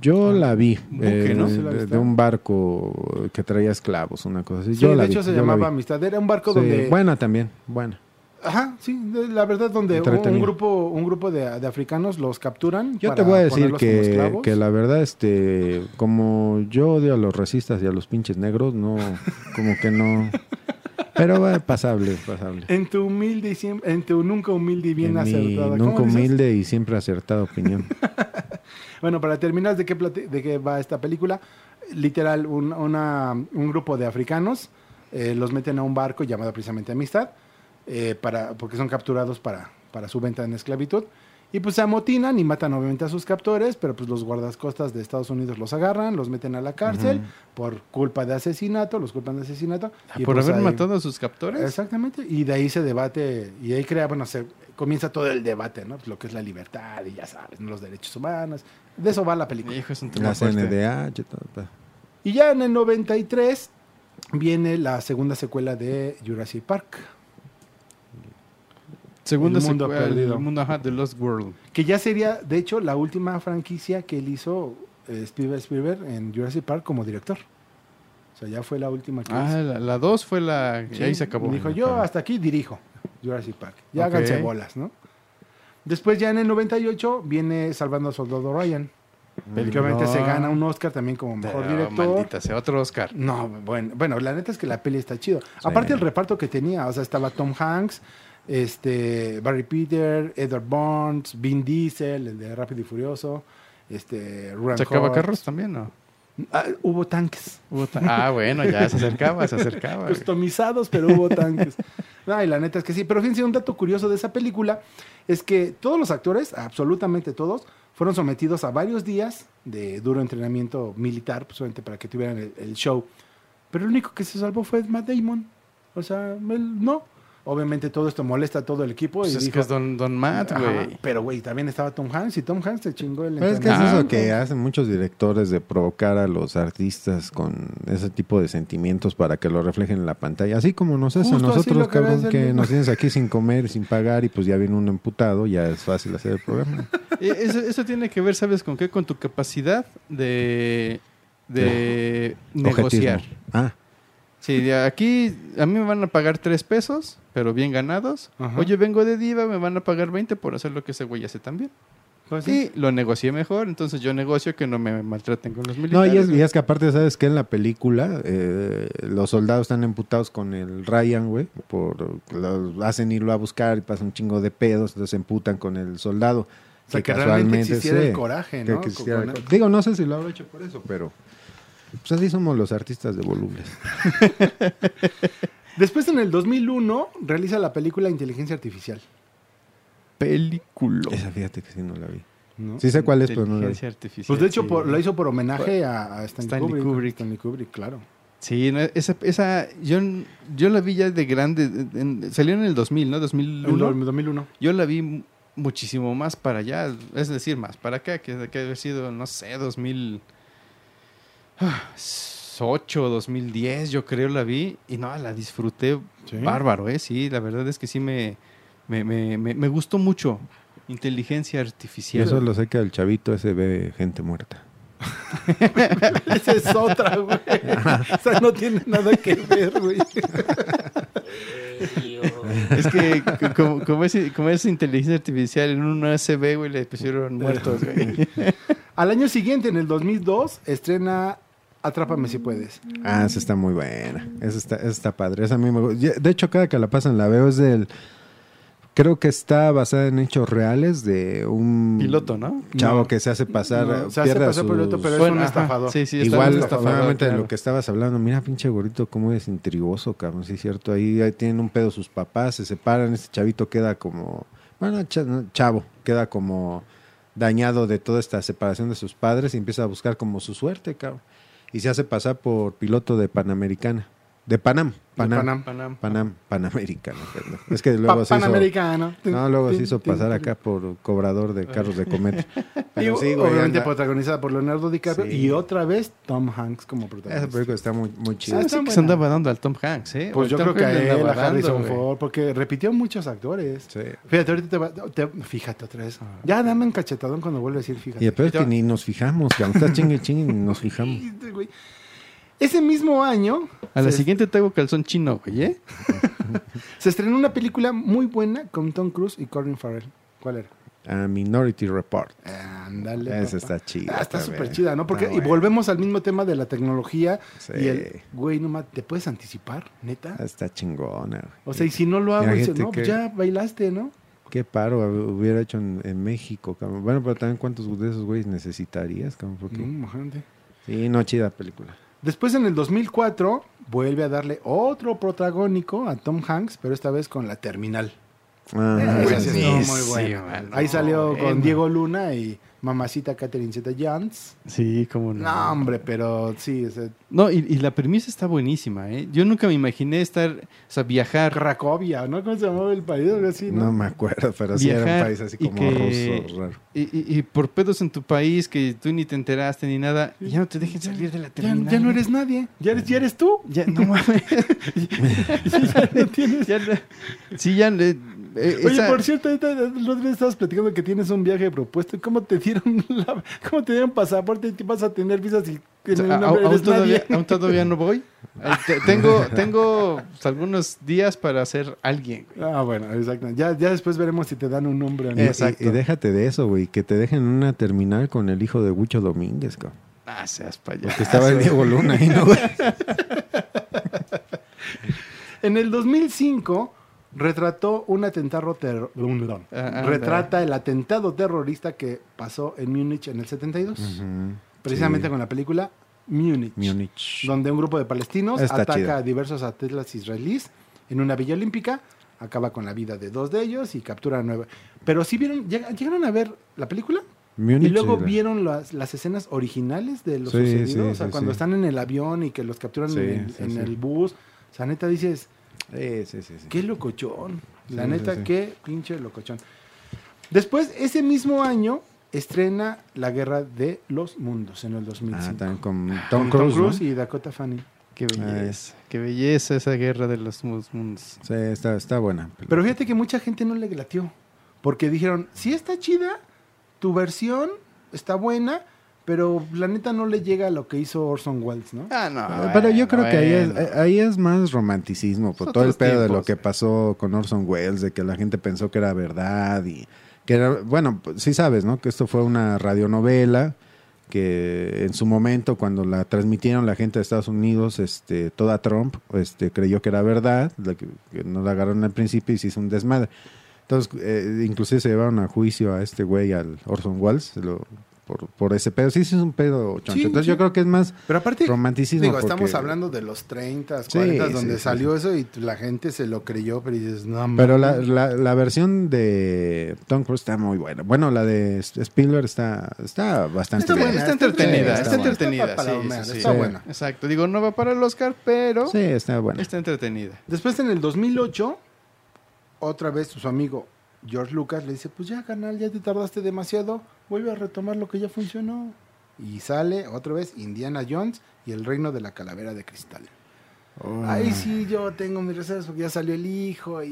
Yo la vi, buque, eh, ¿no? ¿Sí la de, un barco que traía esclavos, una cosa así. Sí, yo de la hecho vi, se llamaba. Amistad. Era un barco Sí, donde... Buena también, buena. Ajá, sí, la verdad, donde un, grupo, un grupo de, de africanos los capturan. Yo para te voy a decir que, que la verdad, este, como yo odio a los racistas y a los pinches negros, no, como que no. Pero va pasable, pasable. En tu humilde y siempre, en tu nunca humilde y bien En mi acertada. ¿cómo nunca dices? humilde y siempre acertada opinión. Bueno, para terminar, ¿de qué, de qué va esta película? Literal, un, una- un grupo de africanos eh, los meten a un barco llamado precisamente Amistad, eh, para, porque son capturados para, para su venta en esclavitud. Y pues se amotinan y matan obviamente a sus captores, pero pues los guardacostas de Estados Unidos los agarran, los meten a la cárcel por culpa de asesinato, los culpan de asesinato. y Por pues haber ahí- matado a sus captores. Exactamente, y de ahí se debate, y ahí crea, bueno, se comienza todo el debate, ¿no? Pues lo que es la libertad y ya sabes, ¿no? los derechos humanos. De eso va la película. Hijo, es un tema La. CNDH. Y ya en el 93 viene la segunda secuela de Jurassic Park, Segunda El mundo secuela, perdido. El mundo, ajá, The Lost World. que ya sería, de hecho, la última franquicia que él hizo eh, Spielberg, Spielberg en Jurassic Park como director. O sea, ya fue la última que Ah, hizo. la, la dos fue la... Sí, ahí se acabó. Dijo, yo hasta aquí dirijo Jurassic Park. Ya Ok. háganse bolas, ¿no? Después ya en el 98 viene Salvando al Soldado Ryan. Que obviamente se gana un Oscar también como mejor Pero, director. Maldita sea, otro Oscar. No, bueno, bueno, la neta es que la peli está chido. Aparte el reparto que tenía, o sea, estaba Tom Hanks, este, Barry Peter, Edward Burns, Vin Diesel, el de Rápido y Furioso, este, Ruan ¿Sacaba carros también, no? Ah, hubo tanques. Hubo ta- Ah, bueno, ya se acercaba, se acercaba. customizados, pero hubo tanques. Ay, la neta es que sí. Pero fíjense, un dato curioso de esa película es que todos los actores, absolutamente todos, fueron sometidos a varios días de duro entrenamiento militar, pues obviamente para que tuvieran el, el show. Pero el único que se salvó fue Matt Damon. O sea, él no. Obviamente todo esto molesta a todo el equipo. Pues y es dijo, que es Don, don Matt, güey. pero güey, también estaba Tom Hanks y Tom Hanks se chingó el Pero es que es eso que hacen muchos directores de provocar a los artistas con ese tipo de sentimientos para que lo reflejen en la pantalla. Así como nos hacen Justo nosotros, cabrón, que decir. nos tienes aquí sin comer, sin pagar y pues ya viene uno emputado, ya es fácil hacer el programa. Eh, Eso, eso tiene que ver, ¿sabes con qué? Con tu capacidad de, de negociar. Ah, Sí, aquí a mí me van a pagar tres pesos, pero bien ganados. Ajá. Oye, vengo de diva, me van a pagar 20 por hacer lo que ese güey hace también. Pues sí. Y lo negocié mejor, entonces yo negocio que no me maltraten con los no, militares. y es, y güey. es que aparte, ¿sabes que En la película eh, los soldados están emputados con el Ryan, güey, por lo hacen irlo a buscar y pasa un chingo de pedos, entonces emputan con el soldado. O sea, que realmente casualmente, existiera sí, el coraje, que- ¿no? que existiera Con- el co- Digo, no sé si lo habrá hecho por eso, pero pues así somos los artistas de volubles. Después, en el 2001, realiza la película Inteligencia Artificial. Película. Esa fíjate que sí no la vi. ¿no? Sí sé cuál es, pero no la vi. Inteligencia artificial. Pues de hecho sí. por- lo hizo por homenaje a, a Stanley, Stanley Kubrick. Kubrick. Stanley Kubrick, claro. Sí, no, esa, esa yo, yo la vi ya de grande. en- salió en el 2000, ¿no? En 2001. el 2001. Yo la vi mu- muchísimo más para allá, es decir, más para acá, que, que haber sido, no sé, 2008, 2010, yo creo la vi, y no, la disfruté Sí. bárbaro, ¿eh? Sí, la verdad es que sí me, me, me, me- me gustó mucho. Inteligencia Y artificial. eso lo sé que el chavito ese ve gente muerta. Esa es otra, güey. o sea, no tiene nada que ver, güey. Es que como, como, es, como es inteligencia artificial, en un USB, güey, le pusieron muertos, güey. Al año siguiente, en el 2002, estrena Atrápame si puedes. Ah, esa está muy buena. Esa está, esa está padre. Esa a mí me De hecho, cada que la pasan la veo es del... Creo que está basada en hechos reales de un Piloto, ¿no? chavo No. que se hace pasar, No, se hace pasar sus- piloto, pero es un ajá, estafador. Sí, sí, está Igual, nuevamente de claro. lo que estabas hablando, mira pinche gorrito cómo es intrigoso, cabrón, sí es cierto, ahí, ahí tienen un pedo sus papás, se separan, este chavito queda como, bueno, cha- no, chavo, queda como dañado de toda esta separación de sus padres y empieza a buscar como su suerte, cabrón, y se hace pasar por piloto de Panamericana, de Panam, Panam, Panam. Panam. Panam, Panamericana, perdón. es que Pa- luego se hizo, Panamericano. no, luego se hizo pasar acá por cobrador de carros de cometa. Y Pero sí, güey, obviamente anda- protagonizada por Leonardo DiCaprio Sí. y otra vez Tom Hanks como esa protagonista. película está muy, muy chida. Ah, está sí que se andaba dando al Tom Hanks, ¿eh? Pues yo Tom creo que a él, a Harrison. Ford, porque repitió muchos actores. Sí. Fíjate, ahorita te va, te- fíjate otra vez. Ya dame un cachetadón cuando vuelve a decir fíjate. Y el peor es que ni nos fijamos, que está chingue chingue y ni nos fijamos. Ese mismo año A la siguiente te hago calzón chino, güey, ¿eh? se estrenó una película muy buena con Tom Cruise y Colin Farrell. ¿Cuál era? A Minority Report. Ándale. Esa está chida. Ah, está súper chida, ¿no? Porque y volvemos al mismo tema de la tecnología Sí. y el, güey, no ma- ¿te puedes anticipar, neta? Está chingona. güey. O sea, y si no lo hago, Imagínate dices, no, pues que- ya bailaste, ¿no? Qué paro hubiera hecho en, en México, cabrón. Bueno, pero también cuántos de esos güeyes necesitarías, cabrón. Porque... No, imagínate. Sí, no, chida película. Después, en el 2004, vuelve a darle otro protagónico a Tom Hanks, pero esta vez con La Terminal. Ah, muy buena. Ahí salió con bueno. Diego Luna y mamacita Catherine Zeta-Jones. Sí, cómo no. No, hombre, pero sí, o sea, No, y, y la premisa está buenísima, ¿eh? Yo nunca me imaginé estar, o sea, viajar. Cracovia, ¿no? ¿Cómo se llamaba el país? Así, ¿no? No me acuerdo, pero sí era un Viajar país así y como que- ruso, raro. Y, y- y por pedos en tu país que tú ni te enteraste ni nada, ya no te dejen salir de la terminal. ya no eres nadie. Ya eres, ya eres tú. Ya, no mames. ya no tienes. Ya no- sí, ya. le- eh, Oye, esa- por cierto, ahorita el otro día estabas platicando que tienes un viaje propuesto. ¿Cómo te dieron la- cómo te dieron pasaporte y te vas a tener visas y o en sea, el a- nombre aún, eres todavía, nadie? aún todavía no voy. Tengo tengo pues, algunos días para ser alguien. güey. Ah, bueno, exacto. Ya, ya después veremos si te dan un nombre o no. Y- Exacto. Y, y déjate de eso, güey, que te dejen en una terminal con el hijo de Hucho Domínguez, cabrón. Ah, seas payaso. Que estaba el Diego Luna ahí, ¿no? güey? En el 2005 retrató un atentado terro- un- perdón, Ah, retrata el atentado terrorista que pasó en Múnich en el 72, Ujú, precisamente sí. con la película Múnich, Múnich. donde un grupo de palestinos Está ataca chida. a diversos atletas israelíes en una villa olímpica, acaba con la vida de dos de ellos y captura a nueve. Pero sí vieron, lleg- llegaron a ver la película Múnich, y luego sí, vieron las, las escenas originales de lo sucedido, o sea, cuando están en el avión y que los capturan en, en el bus, o sea, neta dices, Sí, sí, sí, sí. Qué locochón. La Sí, neta, sí, qué pinche locochón. Después, ese mismo año, estrena La Guerra de los Mundos en el 2005. Ah, con Con Tom Cruise, ¿no? y Dakota Fanning. Qué belleza. Qué belleza esa guerra de los mundos. Sí, está, está buena. Pero fíjate que mucha gente no le latió. Porque dijeron, sí está chida, tu versión está buena, pero la neta no le llega a lo que hizo Orson Welles, ¿no? Ah, no. Ah, Pero yo creo que ahí es, ahí es más romanticismo, por todo el pedo de lo que pasó con Orson Welles, de que la gente pensó que era verdad y que era, bueno, pues, sí sabes, ¿no? Que esto fue una radionovela que en su momento cuando la transmitieron la gente de Estados Unidos, este, toda Trump, este, creyó que era verdad, la que, que no la agarraron al principio y se hizo un desmadre. Entonces, eh, inclusive se llevaron a juicio a este güey, al Orson Welles, se lo- por, por ese pedo. Sí, sí es un pedo choncho. Sí, Entonces sí. yo creo que es más Pero aparte, romanticismo. digo, porque- estamos hablando de los 30, Sí, 40, sí, donde sí, salió eso y la gente se lo creyó, pero dices, no, Pero la, mames. la, la versión de Tom Cruise está muy buena. Bueno, la de Spielberg está, está bastante Está bien. buena, está está entretenida, está, está buena. entretenida. Está para sí, palomear, sí, sí. está Sí. buena. Exacto. Digo, no va para el Oscar, pero Sí, está buena. está entretenida. Después en el 2008, otra vez su amigo George Lucas le dice, pues ya, canal, ya te tardaste demasiado, vuelve a retomar lo que ya funcionó. Y sale otra vez Indiana Jones y el reino de la calavera de cristal. Ahí sí yo tengo mis reservas porque ya salió el hijo y...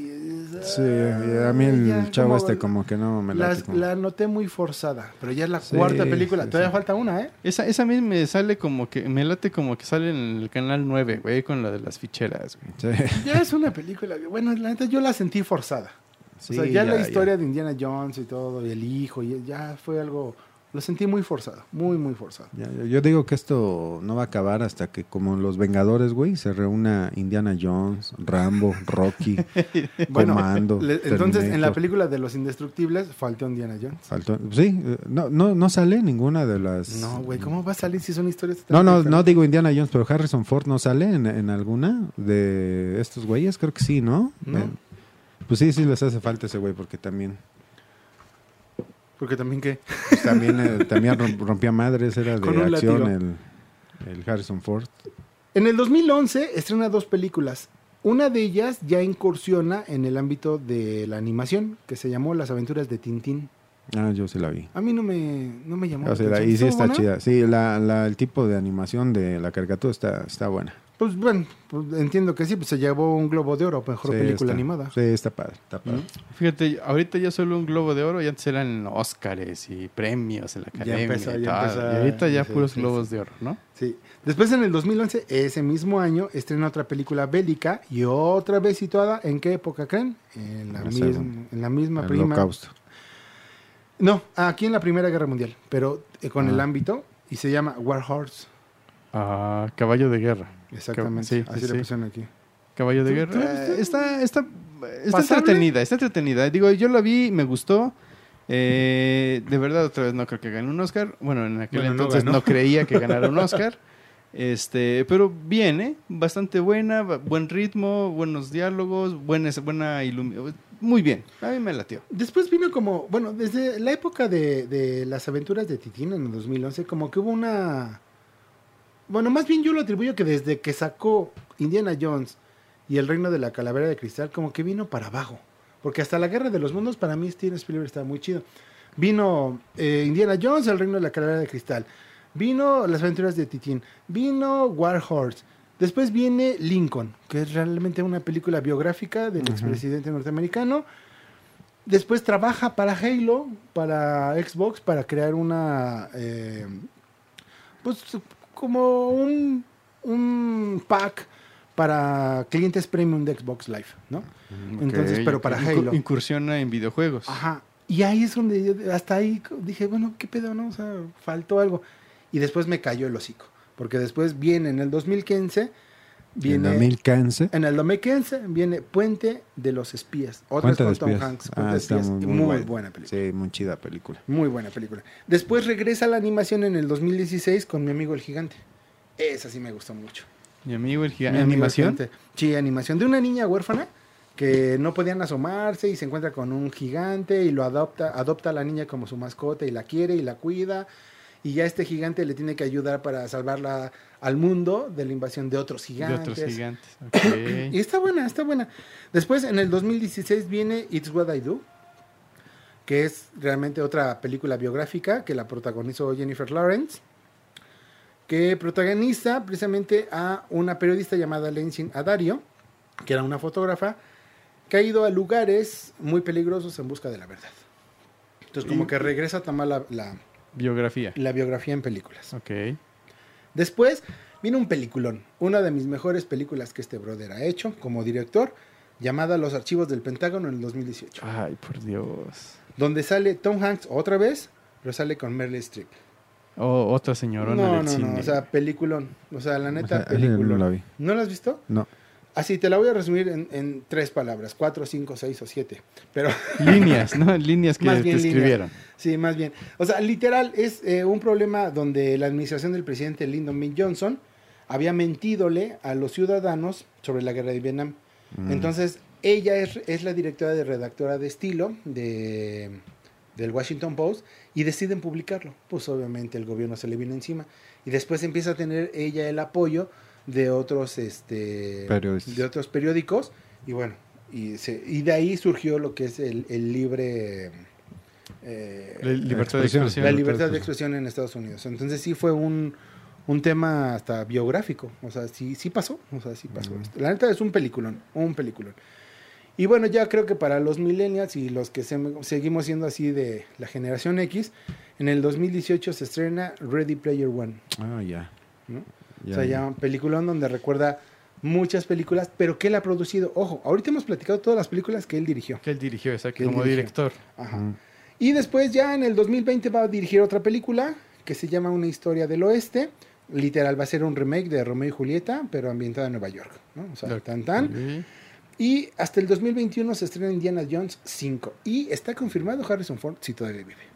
Sí, y a mí el Ya, chavo como- este como que no me como- la noté muy forzada, pero ya es la Sí, cuarta película. sí, Todavía sí. falta una, ¿eh? Esa, esa a mí me sale como que, me late como que sale en el canal 9, güey, con la de las ficheras, güey. Sí. Ya es una película. Bueno, la neta yo la sentí forzada. Sí, o sea, ya, la ya. historia de Indiana Jones y todo, y el hijo, y ya fue algo. Lo sentí muy forzado, muy, muy forzado. Ya, yo- digo que esto no va a acabar hasta que como los Vengadores, güey, se reúna Indiana Jones, Rambo, Rocky, Bueno, Comando. le- entonces en la película de Los Indestructibles faltó Indiana Jones. Faltó- sí, no, no, no sale ninguna de las... No, güey, ¿cómo va a salir si son historias? No, no, no digo Indiana Jones, pero Harrison Ford no sale en, en alguna de estos güeyes, creo que sí, ¿no? No. Eh, pues sí, sí les hace falta ese güey porque también? Porque también que. pues también eh, también rom- rompía madres, era Con de acción el, el Harrison Ford. En el 2011 estrena dos películas. Una de ellas ya incursiona en el ámbito de la animación, que se llamó Las aventuras de Tintín. Ah, yo sí la vi. A mí no me, no me llamó O sea, la y sí ¿Estuvo está buena? chida. Sí, la, la- el tipo de animación de la caricatura está, está buena. Pues bueno, pues, entiendo que sí, pues se llevó un Globo de Oro, mejor Sí, película está- animada. Sí, está padre, está padre. Fíjate, ahorita ya solo un globo de oro y antes eran Óscares y premios en la Ya academia. empezó, y, ya empezó. Y ahorita ya Sí, puros sí, globos sí. de oro, ¿no? Sí. Después en el 2011, ese mismo año, estrena otra película bélica y otra vez situada, ¿en qué época creen? En la, misma, en la misma El prima. holocausto. No, aquí en la Primera Guerra Mundial, pero eh, con Ah. el ámbito y se llama War Horse. Ah, caballo de guerra. Exactamente. Sí, así sí, le sí. pusieron aquí. Caballo de ¿Tú- guerra. Eh, está, está, está entretenida, está entretenida. Digo, yo la vi, me gustó. Eh, de verdad, otra vez no creo que gane un Oscar. Bueno, en aquel Bueno, entonces no, creía que ganara un Oscar. Este, pero bien, ¿eh? Bastante buena, buen ritmo, buenos diálogos, buena, buena ilumi- Muy bien, a mí me latió. Después vino como, bueno, desde la época de, de las aventuras de Titín en el 2011, como que hubo una... Bueno, más bien yo lo atribuyo que desde que sacó Indiana Jones y el reino de la calavera de cristal, como que vino para abajo. Porque hasta la guerra de los mundos, para mí Steven Spielberg estaba muy chido. Vino eh, Indiana Jones, el reino de la calavera de cristal. Vino las aventuras de Titín. Vino War Horse. Después viene Lincoln, que es realmente una película biográfica del expresidente norteamericano. Después trabaja para Halo, para Xbox, para crear una. eh, pues como un, un pack para clientes premium de Xbox Live, ¿no? Entonces, Ok, pero para Halo. Incursiona en videojuegos. Ajá. Y ahí es donde yo- hasta ahí dije, bueno, ¿qué pedo, no? O sea, faltó algo. Y después me cayó el hocico. Porque después viene en el 2015, viene... En 2015. En el 2015 viene Puente de los Espías. Otra con Tom espías. Hanks. Puente Ah, de Espías. muy, Muy, muy buena. buena película. Sí, muy chida película. Muy buena película. Después regresa a la animación en el 2016 con mi amigo el gigante. Esa sí me gustó mucho. Mi amigo el Mi gigante. el ¿Animación? Sí, animación. De una niña huérfana que no podían asomarse y se encuentra con un gigante y lo adopta, adopta a la niña como su mascota y la quiere y la cuida. Y ya este gigante le tiene que ayudar para salvarla al mundo de la invasión de otros De gigantes. otros gigantes. Y está buena, está buena. Después, en el 2016 viene It's What I Do, que es realmente otra película biográfica que la protagonizó Jennifer Lawrence, que protagoniza precisamente a una periodista llamada Lenzin Adario, que era una fotógrafa, que ha ido a lugares muy peligrosos en busca de la verdad. Entonces, como que regresa a tomar la, la- Biografía. la biografía en películas. Ok. Después viene un peliculón, una de mis mejores películas que este brother ha hecho como director, llamada Los Archivos del Pentágono en el 2018, Ay, por Dios. donde sale Tom Hanks otra vez, pero sale con Meryl Streep. Oh, otra señorona No, del no, cine. no, o sea, peliculón, o sea, la neta, O sea, ese no la vi. ¿No la has visto? No. Así te la voy a resumir en, en tres palabras, cuatro, cinco, seis o siete. Pero Líneas, ¿no? Líneas que te líneas. escribieron. sí, más bien. O sea, literal es eh, un problema donde la administración del presidente Lyndon B. Johnson había mentidole a los ciudadanos sobre la guerra de Vietnam. Entonces, ella es, es la directora de redactora de estilo de, del Washington Post y deciden publicarlo. Pues obviamente el gobierno se le viene encima. Y después empieza a tener ella el apoyo de otros, este, de otros periódicos. Y bueno, y, se- y de ahí surgió lo que es el, el libre... eh, La libertad de expresión. la libertad de expresión en Estados Unidos. Entonces sí fue un, un tema hasta biográfico. O sea, sí, sí pasó. O sea, sí pasó. esto. La neta es un peliculón, un peliculón. Y bueno, ya creo que para los millennials y los que se- seguimos siendo así de la generación X, en el 2018 se estrena Ready Player One. Ah, ya. ¿no? Ya, o sea, ya un peliculón donde recuerda muchas películas, pero que él ha producido. Ojo, ahorita hemos platicado todas las películas que él dirigió. Que él dirigió, exacto, como dirigió. director. Ajá. Y después ya en el 2020 va a dirigir otra película que se llama Una historia del oeste. Literal, va a ser un remake de Romeo y Julieta, pero ambientada en Nueva York. ¿no? O sea, tan tan. Y hasta el 2021 se estrena Indiana Jones 5. Y está confirmado Harrison Ford si todavía vive.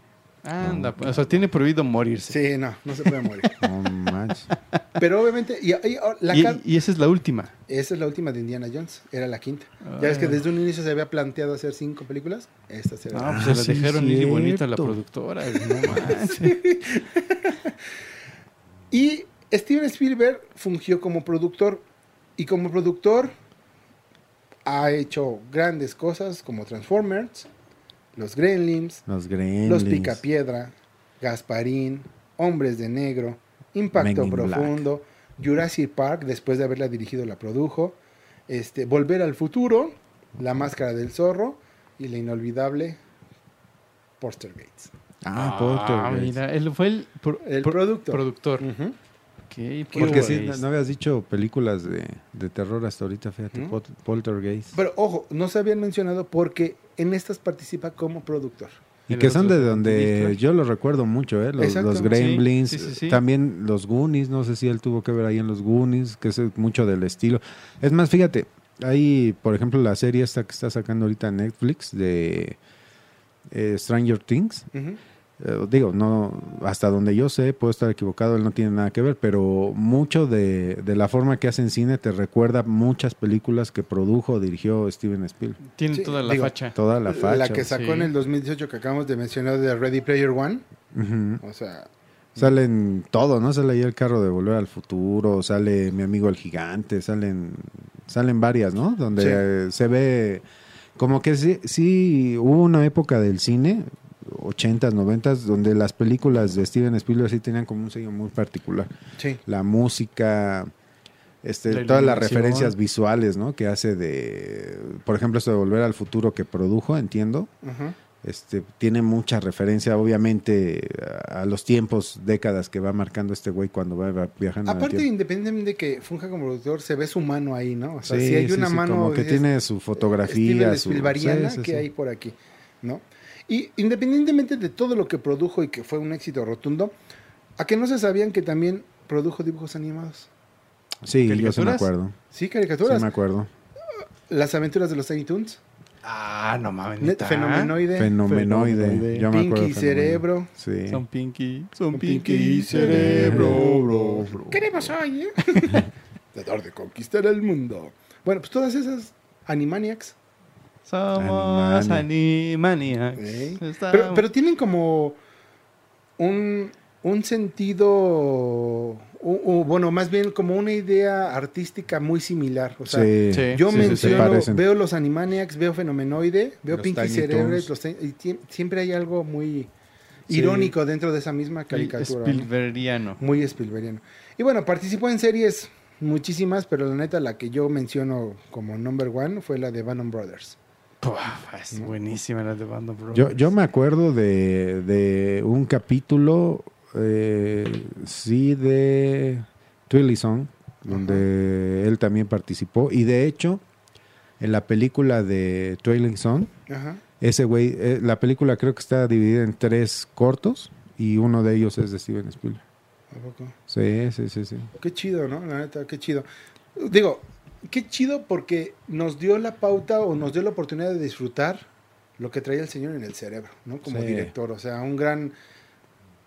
Anda, pues, o sea, tiene prohibido morirse. Sí, no, no se puede morir. No manches. pero obviamente, y, y- oh, la Y, esa es la última. esa es la última de Indiana Jones, era la quinta. Ya ves que Ah. desde un inicio se había planteado hacer cinco películas. Esta será. No, la- pues Ah, se la sí, dejaron ir y bonita la cierto. productora. No manches. Y Steven Spielberg fungió como productor y como productor ha hecho grandes cosas como Transformers, Los Gremlins, Los Gremlins. Los Picapiedra, Gasparín, Hombres de Negro, Impacto Profundo, Jurassic Park, después de haberla dirigido la produjo, este, Volver al Futuro, La Máscara del Zorro y la inolvidable Poster Gates. Ah, Ah, Poltergeist. mira, él fue el, pro- El pro- productor. Porque sí, Poltergeist. no, no habías dicho películas de, de terror hasta ahorita, fíjate. ¿Mm? Pol- Poltergeist. Pero ojo, no se habían mencionado porque en estas participa como productor. Y que son de donde yo lo recuerdo mucho, ¿eh? Los, los Gremlins, Sí, sí, sí, sí. también los Goonies, no sé si él tuvo que ver ahí en los Goonies, que es mucho del estilo. Es más, fíjate, hay, por ejemplo, la serie esta que está sacando ahorita Netflix de eh, Stranger Things. Ujú. Eh, digo, no, hasta donde yo sé, puedo estar equivocado, él no tiene nada que ver, pero mucho de, de la forma que hacen cine te recuerda muchas películas que produjo o dirigió Steven Spielberg. Tiene Sí, toda la digo, facha. Toda la facha. que sacó sí. en el 2018 que acabamos de mencionar de Ready Player One. Ujú. O sea, Salen todo, ¿no? Sale ahí el carro de Volver al Futuro, sale Mi Amigo el Gigante, salen salen varias, ¿no? Donde Sí. se ve como que sí, sí hubo una época del cine, 80s, 90s, donde las películas de Steven Spielberg sí tenían como un sello muy particular. sí. La música, este, La todas las referencias visuales, ¿no? Que hace de, por ejemplo, esto de Volver al Futuro que produjo, entiendo. Este, tiene mucha referencia, obviamente, a, a los tiempos, décadas que va marcando este güey cuando va viajando. Aparte, independientemente de que funja como productor, se ve su mano ahí, ¿no? O sea, Sí, si hay sí, una sí, mano. como que tiene su fotografía, Steven su Spielbergiana sí, sí, que sí. hay por aquí, ¿no? Y independientemente de todo lo que produjo y que fue un éxito rotundo, ¿a que no se sabían que también produjo dibujos animados? Sí, yo sí me ¿Caricaturas? acuerdo. Sí, Sí caricaturas. me acuerdo. Las aventuras de los Tiny Toons. Ah, no mames. Fenomenoide. Fenomenoide. Fenomenoide. Yo me acuerdo Pinky. Cerebro. Sí. Son Pinky. Son Pinky, Cerebro, bro, bro. Queremos hoy, ¿eh? Tratar de conquistar el mundo. Bueno, pues todas esas Animaniacs. Somos Animaniacs. ¿eh? Estamos- Pero, pero tienen como un, un sentido, o- o, bueno, más bien como una idea artística muy similar. O sea, sí. Yo sí, sí, sí. menciono, veo los Animaniacs, veo Fenomenoide, veo Los Pinky Cerebres, los y siempre hay algo muy Sí. irónico dentro de esa misma caricatura. Muy Spielbergiano. Y bueno, participó en series muchísimas, pero la neta la que yo menciono como number one fue la de Bannon Brothers. Puf, es buenísima la de Band of Brothers. Yo, yo me acuerdo de, de un capítulo, eh, sí, de Twilly Song, donde él también participó. Y de hecho, en la película de Zone, Ajá. ese güey, eh, la película creo que está dividida en tres cortos y uno de ellos es de Steven Spielberg. ¿A poco? Sí, sí, sí, sí. Qué chido, ¿no? La neta, qué chido. Digo, qué chido porque nos dio la pauta o nos dio la oportunidad de disfrutar lo que traía el señor en el cerebro, ¿no? Como Sí. director, o sea, un gran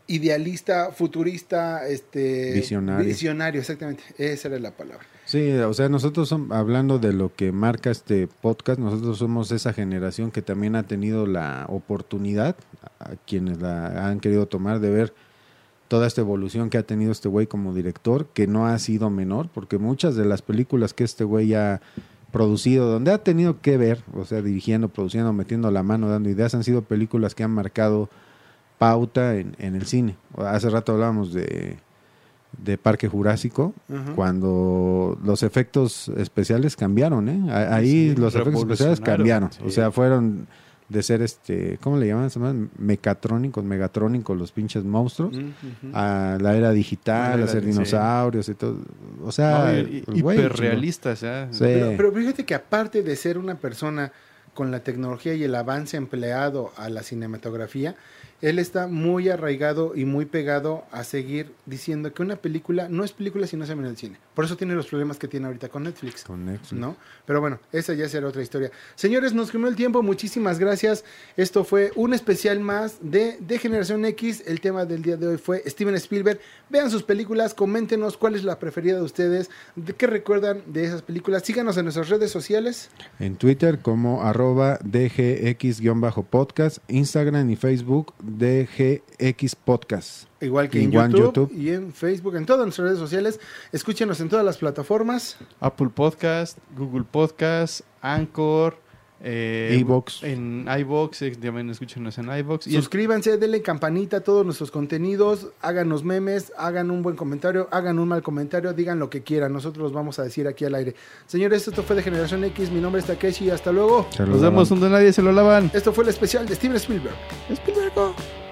idealista, futurista, este Visionario. visionario, exactamente, esa era la palabra. Sí, o sea, nosotros hablando de lo que marca este podcast, nosotros somos esa generación que también ha tenido la oportunidad, a quienes la han querido tomar, de ver toda esta evolución que ha tenido este güey como director, que no ha sido menor, porque muchas de las películas que este güey ha producido, donde ha tenido que ver, o sea, dirigiendo, produciendo, metiendo la mano, dando ideas, han sido películas que han marcado pauta en, en el cine. Hace rato hablábamos de, de Parque Jurásico, cuando los efectos especiales cambiaron, ¿eh? Ahí Sí, los efectos especiales cambiaron. sí. O sea, fueron de ser este, ¿cómo le llaman? Se llaman mecatrónicos, megatrónicos, los pinches monstruos, ujú. a la era digital, La era- hacer sí. dinosaurios y todo. O sea, No, y- y- güey, hiperrealistas. Pero, pero fíjate que aparte de ser una persona con la tecnología y el avance empleado a la cinematografía, él está muy arraigado y muy pegado a seguir diciendo que una película no es película si no se ve en el cine. Por eso tiene los problemas que tiene ahorita con Netflix. Con Netflix. ¿no? Pero bueno, esa ya será otra historia. Señores, nos comió el tiempo, muchísimas gracias. Esto fue un especial más de, de Generación X. El tema del día de hoy fue Steven Spielberg. Vean sus películas, coméntenos cuál es la preferida de ustedes, de qué recuerdan de esas películas. Síganos en nuestras redes sociales. En Twitter como arroba DGX-podcast, Instagram y Facebook DGX Podcast. Igual que en YouTube, YouTube. y en Facebook, en todas nuestras redes sociales. Escúchenos en todas las plataformas. Apple Podcast, Google Podcast, Anchor, eh, iVoox. en iBox, eh, también escúchenos en iBox. Suscríbanse, denle campanita a todos nuestros contenidos, háganos memes, hagan un buen comentario, hagan un mal comentario, digan lo que quieran, nosotros los vamos a decir aquí al aire. Señores, esto fue de Generación X, mi nombre es Takeshi, hasta luego. Se los nos vemos donde nadie se lo lavan. Esto fue el especial de Steven Spielberg. Spielberg.